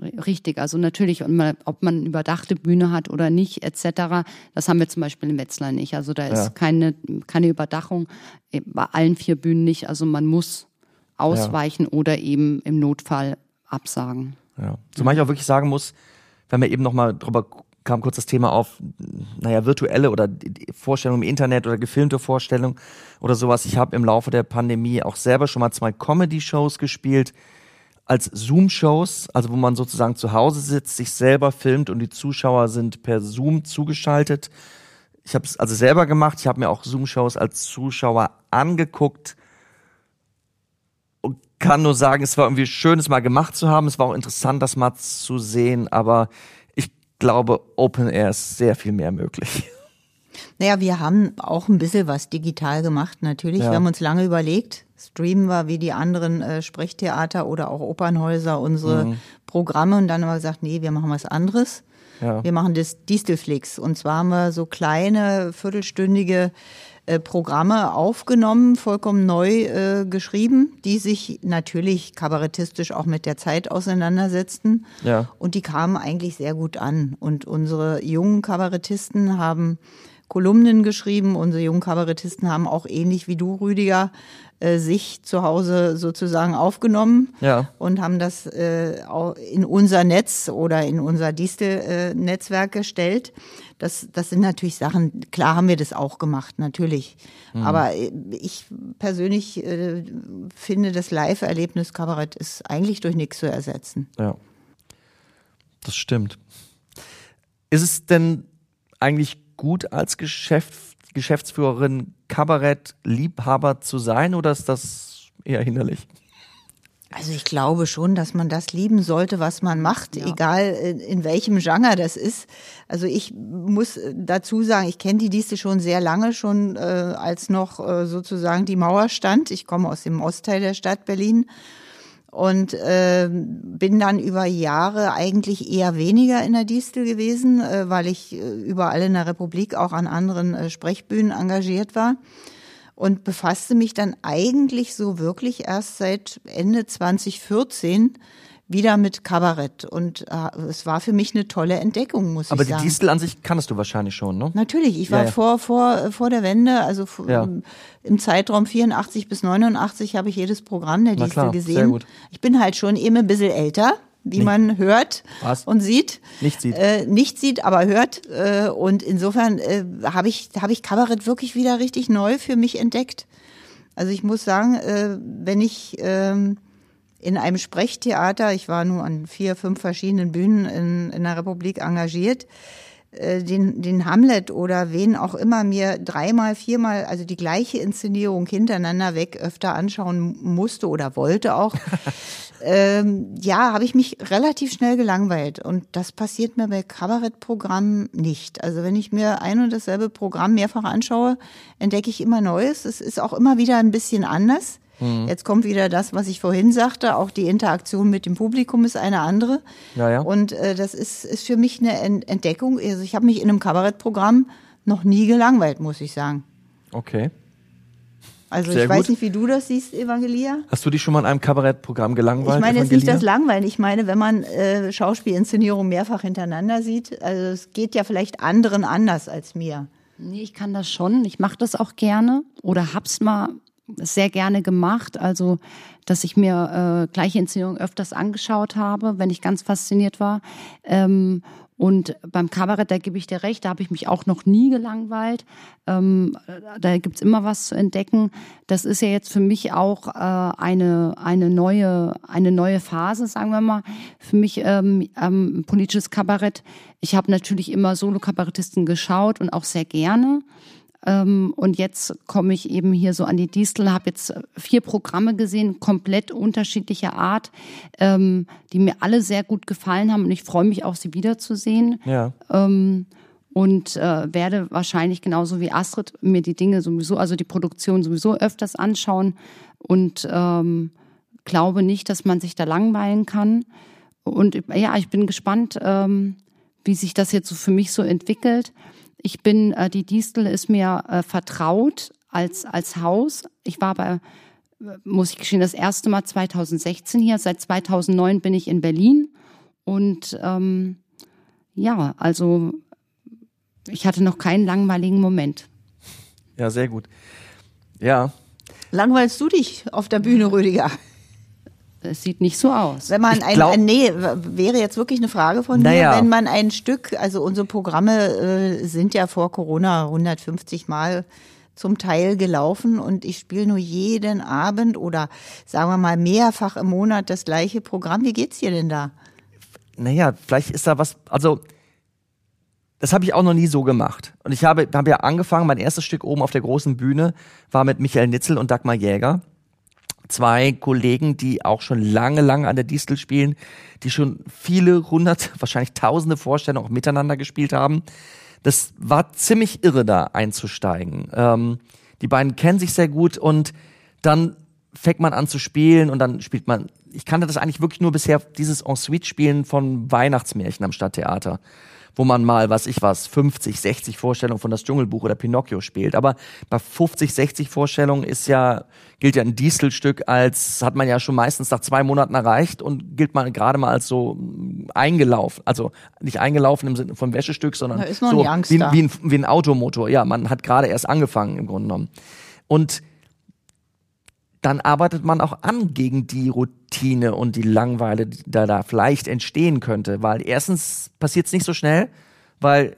Richtig, also natürlich, ob man eine überdachte Bühne hat oder nicht, etc., das haben wir zum Beispiel in Wetzlar nicht. Also da ist ja. keine, keine Überdachung, bei allen vier Bühnen nicht. Also man muss ausweichen ja. oder eben im Notfall absagen. Ja. Zumal ich auch wirklich sagen muss, wenn wir eben nochmal drüber kam kurz das Thema auf, naja, virtuelle oder Vorstellungen im Internet oder gefilmte Vorstellungen oder sowas. Ich habe im Laufe der Pandemie auch selber schon mal zwei Comedy-Shows gespielt als Zoom-Shows, also wo man sozusagen zu Hause sitzt, sich selber filmt und die Zuschauer sind per Zoom zugeschaltet. Ich habe es also selber gemacht. Ich habe mir auch Zoom-Shows als Zuschauer angeguckt und kann nur sagen, es war irgendwie schön, es mal gemacht zu haben. Es war auch interessant, das mal zu sehen, aber glaube, Open Air ist sehr viel mehr möglich. Naja, wir haben auch ein bisschen was digital gemacht, natürlich. Ja. Wir haben uns lange überlegt, streamen wir wie die anderen äh, Sprechtheater oder auch Opernhäuser unsere mhm. Programme und dann haben wir gesagt, nee, wir machen was anderes. Ja. Wir machen das Distelflix und zwar haben wir so kleine viertelstündige äh, Programme aufgenommen, vollkommen neu äh, geschrieben, die sich natürlich kabarettistisch auch mit der Zeit auseinandersetzten. Ja. Und die kamen eigentlich sehr gut an. Und unsere jungen Kabarettisten haben Kolumnen geschrieben. Unsere jungen Kabarettisten haben auch ähnlich wie du, Rüdiger, äh, sich zu Hause sozusagen aufgenommen ja. und haben das äh, in unser Netz oder in unser Distel-Netzwerk gestellt. Das, das sind natürlich Sachen, klar haben wir das auch gemacht, natürlich. Mhm. Aber äh, ich persönlich äh, finde, das Live-Erlebnis Kabarett ist eigentlich durch nichts zu ersetzen. Ja, das stimmt. Ist es denn eigentlich gut als Geschäft, Geschäftsführerin Kabarett-Liebhaber zu sein oder ist das eher hinderlich? Also ich glaube schon, dass man das lieben sollte, was man macht, ja. egal in welchem Genre das ist. Also ich muss dazu sagen, ich kenne die Dienste schon sehr lange, schon äh, als noch äh, sozusagen die Mauer stand. Ich komme aus dem Ostteil der Stadt Berlin und äh, bin dann über Jahre eigentlich eher weniger in der Distel gewesen, äh, weil ich äh, überall in der Republik auch an anderen äh, Sprechbühnen engagiert war. Und befasste mich dann eigentlich so wirklich erst seit Ende 2014 wieder mit Kabarett. Und äh, es war für mich eine tolle Entdeckung, muss Aber ich sagen. Aber die Distel an sich kannst du wahrscheinlich schon, ne? Natürlich. Ich war ja, ja. vor vor vor der Wende, also ja. im Zeitraum 84 bis 89 habe ich jedes Programm der Na Distel klar, gesehen. Sehr gut. Ich bin halt schon eben ein bisschen älter wie nicht. man hört Was? und sieht. Nicht sieht. Äh, nicht sieht, aber hört. Äh, und insofern äh, habe ich, hab ich Kabarett wirklich wieder richtig neu für mich entdeckt. Also ich muss sagen, äh, wenn ich ähm, in einem Sprechtheater, ich war nur an vier, fünf verschiedenen Bühnen in, in der Republik engagiert, äh, den, den Hamlet oder wen auch immer mir dreimal, viermal, also die gleiche Inszenierung hintereinander weg öfter anschauen musste oder wollte auch, ähm, ja, habe ich mich relativ schnell gelangweilt. Und das passiert mir bei Kabarettprogrammen nicht. Also wenn ich mir ein und dasselbe Programm mehrfach anschaue, entdecke ich immer Neues. Es ist auch immer wieder ein bisschen anders. Mhm. Jetzt kommt wieder das, was ich vorhin sagte. Auch die Interaktion mit dem Publikum ist eine andere. Ja, ja. Und äh, das ist, ist für mich eine Entdeckung. Also ich habe mich in einem Kabarettprogramm noch nie gelangweilt, muss ich sagen. Okay. Also Sehr ich gut. weiß nicht, wie du das siehst, Evangelia. Hast du dich schon mal in einem Kabarettprogramm gelangweilt? Ich meine jetzt nicht das Langweilen. Ich meine, wenn man äh, Schauspielinszenierung mehrfach hintereinander sieht, also es geht ja vielleicht anderen anders als mir. Nee, ich kann das schon. Ich mache das auch gerne oder hab's mal sehr gerne gemacht. Also, dass ich mir äh, gleiche Inszenierungen öfters angeschaut habe, wenn ich ganz fasziniert war. Ähm, und beim Kabarett, da gebe ich dir recht, da habe ich mich auch noch nie gelangweilt. Ähm, da gibt's immer was zu entdecken. Das ist ja jetzt für mich auch äh, eine, eine, neue, eine neue Phase, sagen wir mal. Für mich ähm, ähm, politisches Kabarett. Ich habe natürlich immer Solo-Kabarettisten geschaut und auch sehr gerne. Ähm, und jetzt komme ich eben hier so an die Distel, habe jetzt vier Programme gesehen, komplett unterschiedlicher Art, ähm, die mir alle sehr gut gefallen haben und ich freue mich auch, sie wiederzusehen. Ja. Ähm, und äh, werde wahrscheinlich genauso wie Astrid mir die Dinge sowieso, also die Produktion sowieso öfters anschauen und glaube nicht, dass man sich da langweilen kann. Und ja, ich bin gespannt, wie sich das jetzt so für mich so entwickelt. Ich bin, äh, die Distel ist mir äh, vertraut als, als Haus. Ich war bei, muss ich gestehen, das erste Mal 2016 hier. Seit 2009 bin ich in Berlin. Und ähm, ja, also ich hatte noch keinen langweiligen Moment. Ja, sehr gut. Ja. Langweilst du dich auf der Bühne, Rüdiger? Es sieht nicht so aus. Wenn man ein, glaub- ein nee, wäre jetzt wirklich eine Frage von Naja. mir, wenn man ein Stück, also unsere Programme äh, sind ja vor Corona 150 Mal zum Teil gelaufen und ich spiele nur jeden Abend oder sagen wir mal mehrfach im Monat das gleiche Programm. Wie geht's dir denn da? Naja, vielleicht ist da was, also das habe ich auch noch nie so gemacht. Und ich habe, habe ja angefangen, mein erstes Stück oben auf der großen Bühne war mit Michael Nitzel und Dagmar Jäger. Zwei Kollegen, die auch schon lange, lange an der Distel spielen, die schon viele hundert, wahrscheinlich tausende Vorstellungen auch miteinander gespielt haben. Das war ziemlich irre, da einzusteigen. Ähm, die beiden kennen sich sehr gut und dann fängt man an zu spielen und dann spielt man. Ich kannte das eigentlich wirklich nur bisher, dieses En-Suite-Spielen von Weihnachtsmärchen am Stadttheater, wo man mal, was ich was, 50, 60 Vorstellungen von das Dschungelbuch oder Pinocchio spielt. Aber bei 50, 60 Vorstellungen ist ja, gilt ja ein Distelstück als, hat man ja schon meistens nach zwei Monaten erreicht und gilt man gerade mal als so mm, eingelaufen. Also nicht eingelaufen im Sinne von Wäschestück, sondern so wie, wie, ein, wie ein Automotor. Ja, man hat gerade erst angefangen im Grunde genommen. Und dann arbeitet man auch an gegen die Routine und die Langweile, die da, da vielleicht entstehen könnte. Weil erstens passiert es nicht so schnell, weil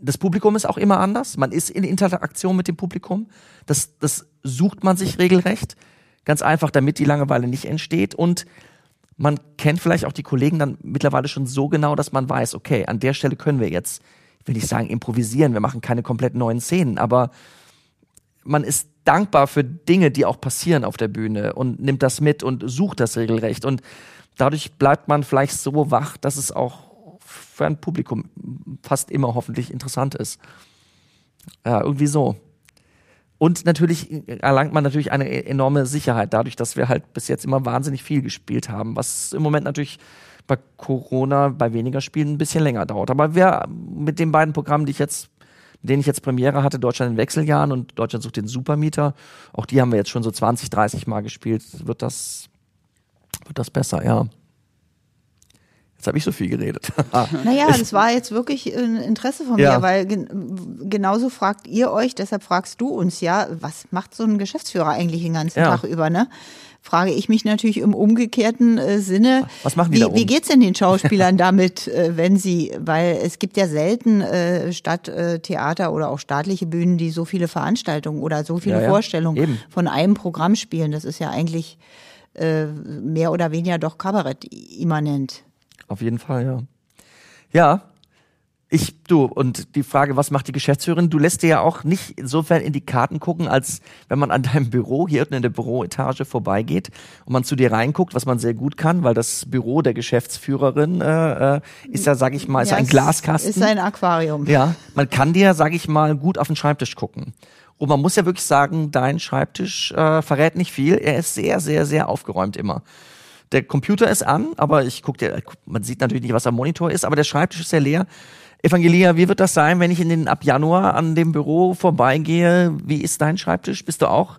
das Publikum ist auch immer anders. Man ist in Interaktion mit dem Publikum. Das, das sucht man sich regelrecht. Ganz einfach, damit die Langeweile nicht entsteht. Und man kennt vielleicht auch die Kollegen dann mittlerweile schon so genau, dass man weiß, okay, an der Stelle können wir jetzt, ich will nicht sagen improvisieren, wir machen keine komplett neuen Szenen, aber man ist dankbar für Dinge, die auch passieren auf der Bühne und nimmt das mit und sucht das regelrecht. Und dadurch bleibt man vielleicht so wach, dass es auch für ein Publikum fast immer hoffentlich interessant ist. Ja, irgendwie so. Und natürlich erlangt man natürlich eine e- enorme Sicherheit dadurch, dass wir halt bis jetzt immer wahnsinnig viel gespielt haben, was im Moment natürlich bei Corona bei weniger Spielen ein bisschen länger dauert. Aber wir mit den beiden Programmen, die ich jetzt, mit denen ich jetzt Premiere hatte, Deutschland in Wechseljahren und Deutschland sucht den Supermieter, auch die haben wir jetzt schon so 20, 30 Mal gespielt, wird das, wird das besser, ja. Jetzt habe ich so viel geredet. Naja, das war jetzt wirklich ein Interesse von Ja. mir, weil gen genauso fragt ihr euch, deshalb fragst du uns ja, was macht so ein Geschäftsführer eigentlich den ganzen Ja. Tag über, ne? Frage ich mich natürlich im umgekehrten äh, Sinne. Was machen die wie, da oben? Wie geht's denn den Schauspielern damit, äh, wenn sie, weil es gibt ja selten äh, Stadttheater äh, oder auch staatliche Bühnen, die so viele Veranstaltungen oder so viele Ja, ja, Vorstellungen eben. von einem Programm spielen. Das ist ja eigentlich äh, mehr oder weniger doch Kabarett immanent. Auf jeden Fall, ja. Ja, ich, du, und die Frage, was macht die Geschäftsführerin? Du lässt dir ja auch nicht insofern in die Karten gucken, als wenn man an deinem Büro hier unten in der Büroetage vorbeigeht und man zu dir reinguckt, was man sehr gut kann, weil das Büro der Geschäftsführerin äh, äh, ist ja, sag ich mal, ist Ja, ein es Glaskasten. Ist ein Aquarium. Ja, man kann dir, sag ich mal, gut auf den Schreibtisch gucken. Und man muss ja wirklich sagen, dein Schreibtisch äh, verrät nicht viel. Er ist sehr, sehr, sehr aufgeräumt immer. Der Computer ist an, aber ich guck dir, man sieht natürlich nicht, was am Monitor ist, aber der Schreibtisch ist sehr leer. Evangelia, wie wird das sein, wenn ich in den ab Januar an dem Büro vorbeigehe? Wie ist dein Schreibtisch? Bist du auch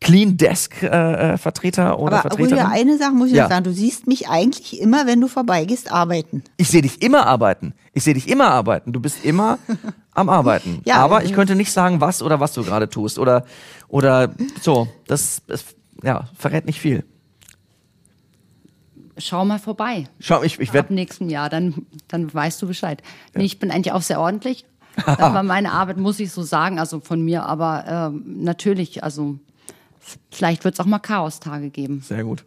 Clean Desk äh, äh, Vertreter oder Aber Vertreterin. Rüdiger, eine Sache muss ich Ja. noch sagen. Du siehst mich eigentlich immer, wenn du vorbeigehst, arbeiten. Ich sehe dich immer arbeiten. Ich sehe dich immer arbeiten. Du bist immer am Arbeiten. Ja, Aber äh, ich könnte nicht sagen, was oder was du gerade tust. Oder, oder so. Das, das ja, verrät nicht viel. Schau mal vorbei. Schau, ich, ich Ab werde. nächsten Jahr, dann, dann weißt du Bescheid. Nee, ich bin eigentlich auch sehr ordentlich. aber meine Arbeit muss ich so sagen, also von mir, aber ähm, natürlich, also vielleicht wird es auch mal Chaostage geben. Sehr gut.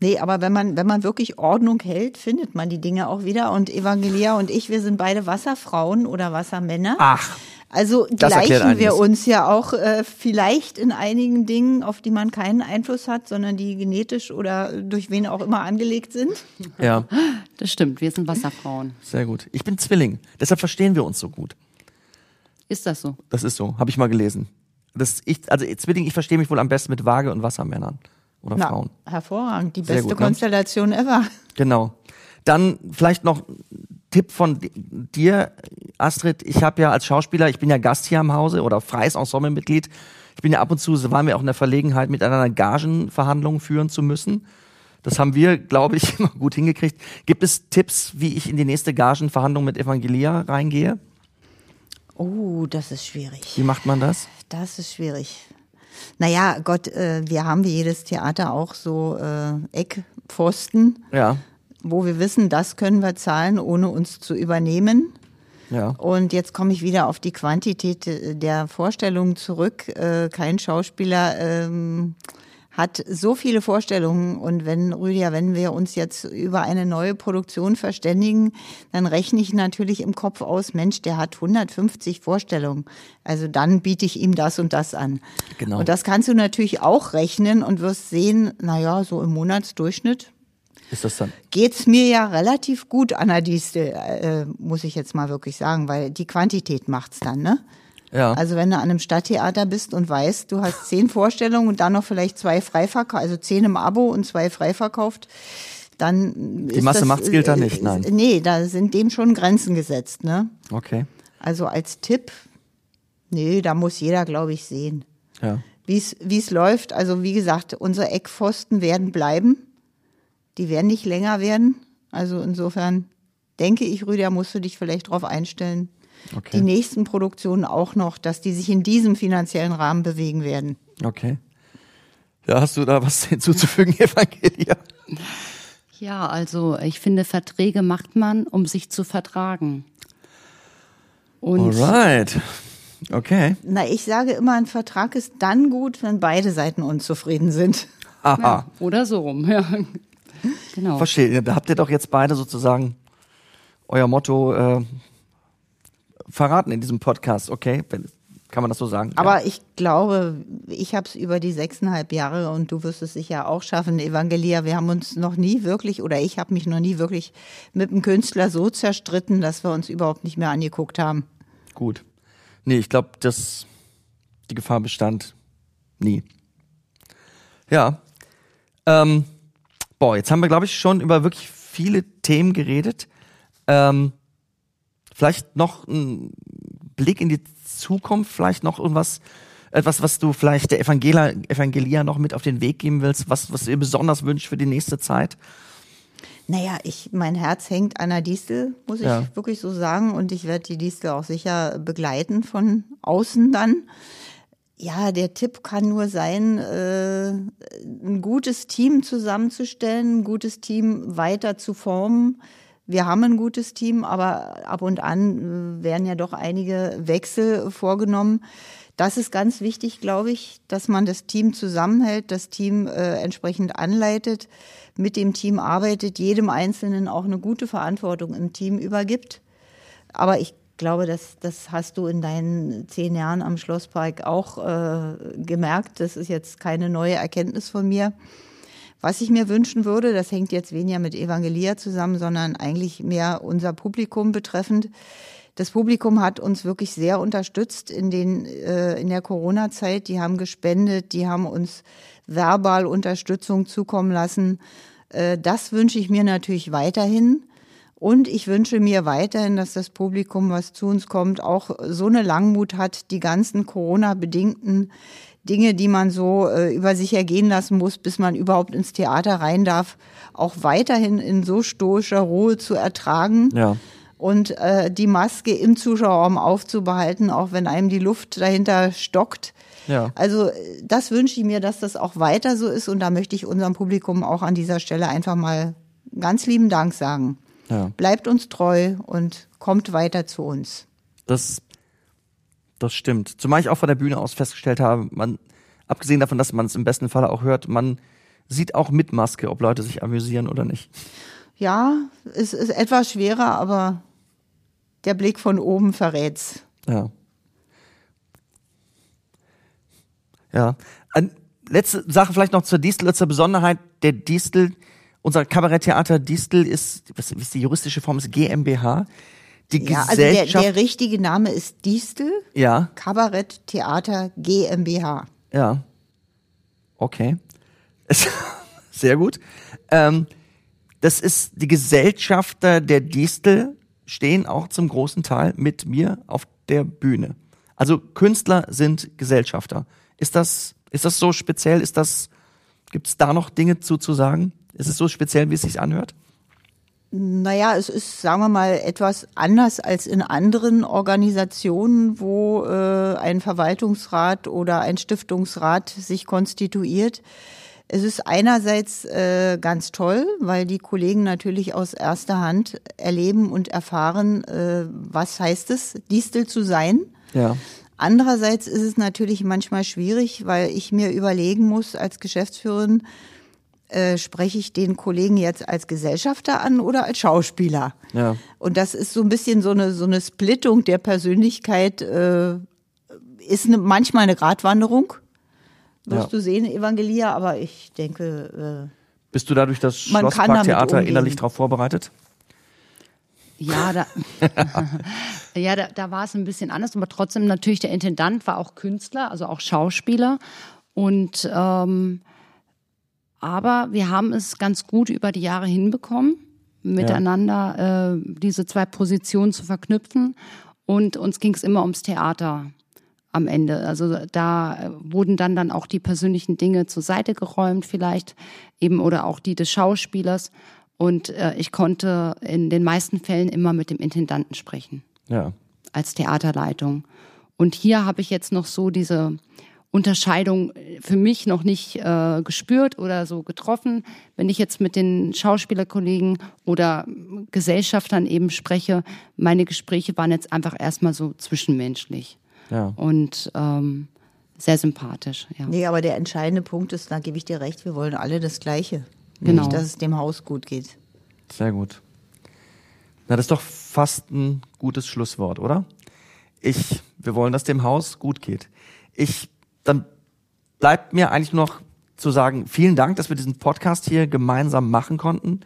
Nee, aber wenn man, wenn man wirklich Ordnung hält, findet man die Dinge auch wieder. Und Evangelia und ich, wir sind beide Wasserfrauen oder Wassermänner. Ach. Also Das gleichen wir uns ja auch äh, vielleicht in einigen Dingen, auf die man keinen Einfluss hat, sondern die genetisch oder durch wen auch immer angelegt sind. Ja, Das stimmt, wir sind Wasserfrauen. sehr gut. Ich bin Zwilling. Deshalb verstehen wir uns so gut. Ist das so? Das ist so. Habe ich mal gelesen. Das, ich, also Zwilling, ich verstehe mich wohl am besten mit Waage und Wassermännern. Oder Na, Frauen. hervorragend, die Sehr beste gut, ne? Konstellation ever. Genau. Dann vielleicht noch Tipp von di- dir, Astrid. Ich habe ja als Schauspieler, ich bin ja Gast hier am Hause oder freies Ensemblemitglied. Ich bin ja ab und zu, so waren wir auch in der Verlegenheit, miteinander Gagenverhandlungen führen zu müssen. Das haben wir, glaube ich, immer gut hingekriegt. Gibt es Tipps, wie ich in die nächste Gagenverhandlung mit Evangelia reingehe? Oh, das ist schwierig. Wie macht man das? Das ist schwierig. Naja, Gott, äh, wir haben wie jedes Theater auch so äh, Eckpfosten, Ja, wo wir wissen, das können wir zahlen, ohne uns zu übernehmen. ja. Und jetzt komme ich wieder auf die Quantität äh, der Vorstellungen zurück. Äh, kein Schauspieler ähm, hat so viele Vorstellungen. Und wenn, Rüdiger, wenn wir uns jetzt über eine neue Produktion verständigen, dann rechne ich natürlich im Kopf aus, Mensch, der hat 150 Vorstellungen. Also dann biete ich ihm das und das an. Genau. Und das kannst du natürlich auch rechnen und wirst sehen, naja, so im Monatsdurchschnitt Ist das dann? geht's mir ja relativ gut, Anna Distel, äh, muss ich jetzt mal wirklich sagen, weil die Quantität macht's dann, ne? Ja. Also wenn du an einem Stadttheater bist und weißt, du hast zehn Vorstellungen und dann noch vielleicht zwei freiverkauft, also zehn im Abo und zwei freiverkauft, dann Die Masse macht's gilt da nicht, nein. Nee, da sind dem schon Grenzen gesetzt, ne? okay. Also als Tipp, nee, da muss jeder, glaube ich, sehen Ja. wie es wie es läuft. Also wie gesagt, unsere Eckpfosten werden bleiben. Die werden nicht länger werden. Also insofern denke ich, Rüdiger, musst du dich vielleicht darauf einstellen. Okay. Die nächsten Produktionen auch noch, dass die sich in diesem finanziellen Rahmen bewegen werden. Okay. Ja, hast du da was hinzuzufügen, Evangelia? Ja, also ich finde, Verträge macht man, um sich zu vertragen. Und Alright. Okay. Na, ich sage immer, ein Vertrag ist dann gut, wenn beide Seiten unzufrieden sind. Aha. oder so rum, ja. Genau. Verstehe. Da habt ihr doch jetzt beide sozusagen euer Motto äh, verraten in diesem Podcast, okay? Kann man das so sagen? Aber ich glaube, ich habe es über die sechseinhalb Jahre und du wirst es sicher auch schaffen, Evangelia. Wir haben uns noch nie wirklich oder ich habe mich noch nie wirklich mit einem Künstler so zerstritten, dass wir uns überhaupt nicht mehr angeguckt haben. ja, gut. Nee, ich glaube, dass die Gefahr bestand nie. Ja. Ähm, boah, jetzt haben wir, glaube ich, schon über wirklich viele Themen geredet. Ähm, vielleicht noch ein Blick in die Zukunft, vielleicht noch irgendwas, etwas, was du vielleicht der Evangelia, Evangelia noch mit auf den Weg geben willst, was, was du dir besonders wünscht für die nächste Zeit? Naja, ich, mein Herz hängt an der Distel, muss ich Ja. wirklich so sagen. Und ich werde die Distel auch sicher begleiten von außen dann. Ja, der Tipp kann nur sein, äh, ein gutes Team zusammenzustellen, ein gutes Team weiter zu formen. Wir haben ein gutes Team, aber ab und an äh, werden ja doch einige Wechsel vorgenommen. Das ist ganz wichtig, glaube ich, dass man das Team zusammenhält, das Team äh, entsprechend anleitet, mit dem Team arbeitet, jedem Einzelnen auch eine gute Verantwortung im Team übergibt. Aber ich glaube, das, das hast du in deinen zehn Jahren am Schlosspark auch äh, gemerkt. Das ist jetzt keine neue Erkenntnis von mir. Was ich mir wünschen würde, das hängt jetzt weniger mit Evangelia zusammen, sondern eigentlich mehr unser Publikum betreffend. Das Publikum hat uns wirklich sehr unterstützt in, den, äh, in der Corona-Zeit. Die haben gespendet, die haben uns verbal Unterstützung zukommen lassen. Äh, das wünsche ich mir natürlich weiterhin. Und ich wünsche mir weiterhin, dass das Publikum, was zu uns kommt, auch so eine Langmut hat, die ganzen Corona-bedingten Dinge, die man so äh, über sich ergehen lassen muss, bis man überhaupt ins Theater rein darf, auch weiterhin in so stoischer Ruhe zu ertragen. Ja. Und äh, die Maske im Zuschauerraum aufzubehalten, auch wenn einem die Luft dahinter stockt. Ja. Also äh, das wünsche ich mir, dass das auch weiter so ist. Und da möchte ich unserem Publikum auch an dieser Stelle einfach mal ganz lieben Dank sagen. Ja. Bleibt uns treu und kommt weiter zu uns. Das, das stimmt. Zumal ich auch von der Bühne aus festgestellt habe, man, abgesehen davon, dass man es im besten Fall auch hört, man sieht auch mit Maske, ob Leute sich amüsieren oder nicht. Ja, es ist etwas schwerer, aber der Blick von oben verrät's. Ja. Ja. Eine letzte Sache vielleicht noch zur Distel, zur Besonderheit der Distel. Unser Kabaretttheater Distel ist, was ist die juristische Form, ist GmbH. Die Ja, also der, Gesellschaft. der richtige Name ist Distel, ja, Kabarett Theater GmbH. ja. Okay. Sehr gut. Ähm, das ist die Gesellschafter der Distel stehen auch zum großen Teil mit mir auf der Bühne. Also Künstler sind Gesellschafter. Ist das, ist das so speziell? Ist das, gibt es da noch Dinge zu, zu sagen? Ist es so speziell, wie es sich anhört? Naja, es ist, sagen wir mal, etwas anders als in anderen Organisationen, wo äh, ein Verwaltungsrat oder ein Stiftungsrat sich konstituiert. Es ist einerseits äh, ganz toll, weil die Kollegen natürlich aus erster Hand erleben und erfahren, äh, was heißt es, Distel zu sein. Ja. Andererseits ist es natürlich manchmal schwierig, weil ich mir überlegen muss als Geschäftsführerin, äh, spreche ich den Kollegen jetzt als Gesellschafter an oder als Schauspieler? Ja. Und das ist so ein bisschen so eine, so eine Splittung der Persönlichkeit, äh, ist eine, manchmal eine Gratwanderung. Wirst Ja. du sehen, Evangelia, aber ich denke, äh, Bist du dadurch das Schlossparktheater innerlich darauf vorbereitet? Ja, da, ja, da, da war es ein bisschen anders, aber trotzdem natürlich der Intendant war auch Künstler, also auch Schauspieler. Und ähm, aber wir haben es ganz gut über die Jahre hinbekommen, miteinander äh, diese zwei Positionen zu verknüpfen. Und uns ging es immer ums Theater am Ende. Also da äh, wurden dann dann auch die persönlichen Dinge zur Seite geräumt, vielleicht eben oder auch die des Schauspielers. Und äh, ich konnte in den meisten Fällen immer mit dem Intendanten sprechen Ja. als Theaterleitung. Und hier habe ich jetzt noch so diese Unterscheidung für mich noch nicht äh, gespürt oder so getroffen. Wenn ich jetzt mit den Schauspielerkollegen oder Gesellschaftern eben spreche, meine Gespräche waren jetzt einfach erstmal so zwischenmenschlich Ja. und ähm, sehr sympathisch. Ja. nee, aber der entscheidende Punkt ist, da gebe ich dir recht, wir wollen alle das Gleiche. Genau. Nämlich, dass es dem Haus gut geht. Sehr gut. Na, das ist doch fast ein gutes Schlusswort, oder? Ich, wir wollen, dass dem Haus gut geht. Ich, dann bleibt mir eigentlich nur noch zu sagen, vielen Dank, dass wir diesen Podcast hier gemeinsam machen konnten.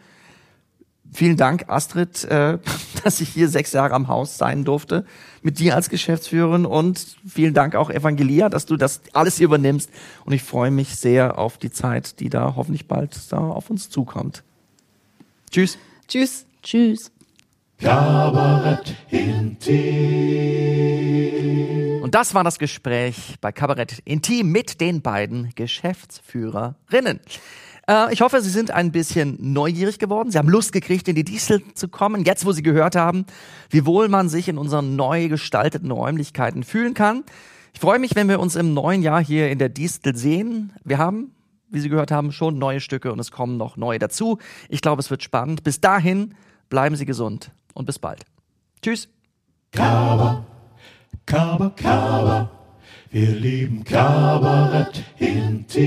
Vielen Dank, Astrid, äh, dass ich hier sechs Jahre am Haus sein durfte, mit dir als Geschäftsführerin und vielen Dank auch Evangelia, dass du das alles hier übernimmst. Und ich freue mich sehr auf die Zeit, die da hoffentlich bald da auf uns zukommt. Tschüss. Tschüss. Tschüss. Kabarett intim. Und das war das Gespräch bei Kabarett Intim mit den beiden Geschäftsführerinnen. Äh, ich hoffe, Sie sind ein bisschen neugierig geworden. Sie haben Lust gekriegt, in die Diesel zu kommen, jetzt wo Sie gehört haben, wie wohl man sich in unseren neu gestalteten Räumlichkeiten fühlen kann. Ich freue mich, wenn wir uns im neuen Jahr hier in der Distel sehen. Wir haben, wie Sie gehört haben, schon neue Stücke und es kommen noch neue dazu. Ich glaube, es wird spannend. Bis dahin, bleiben Sie gesund und bis bald. Tschüss. Kaba, Kaba, Kaba. Wir lieben Kabarett intim.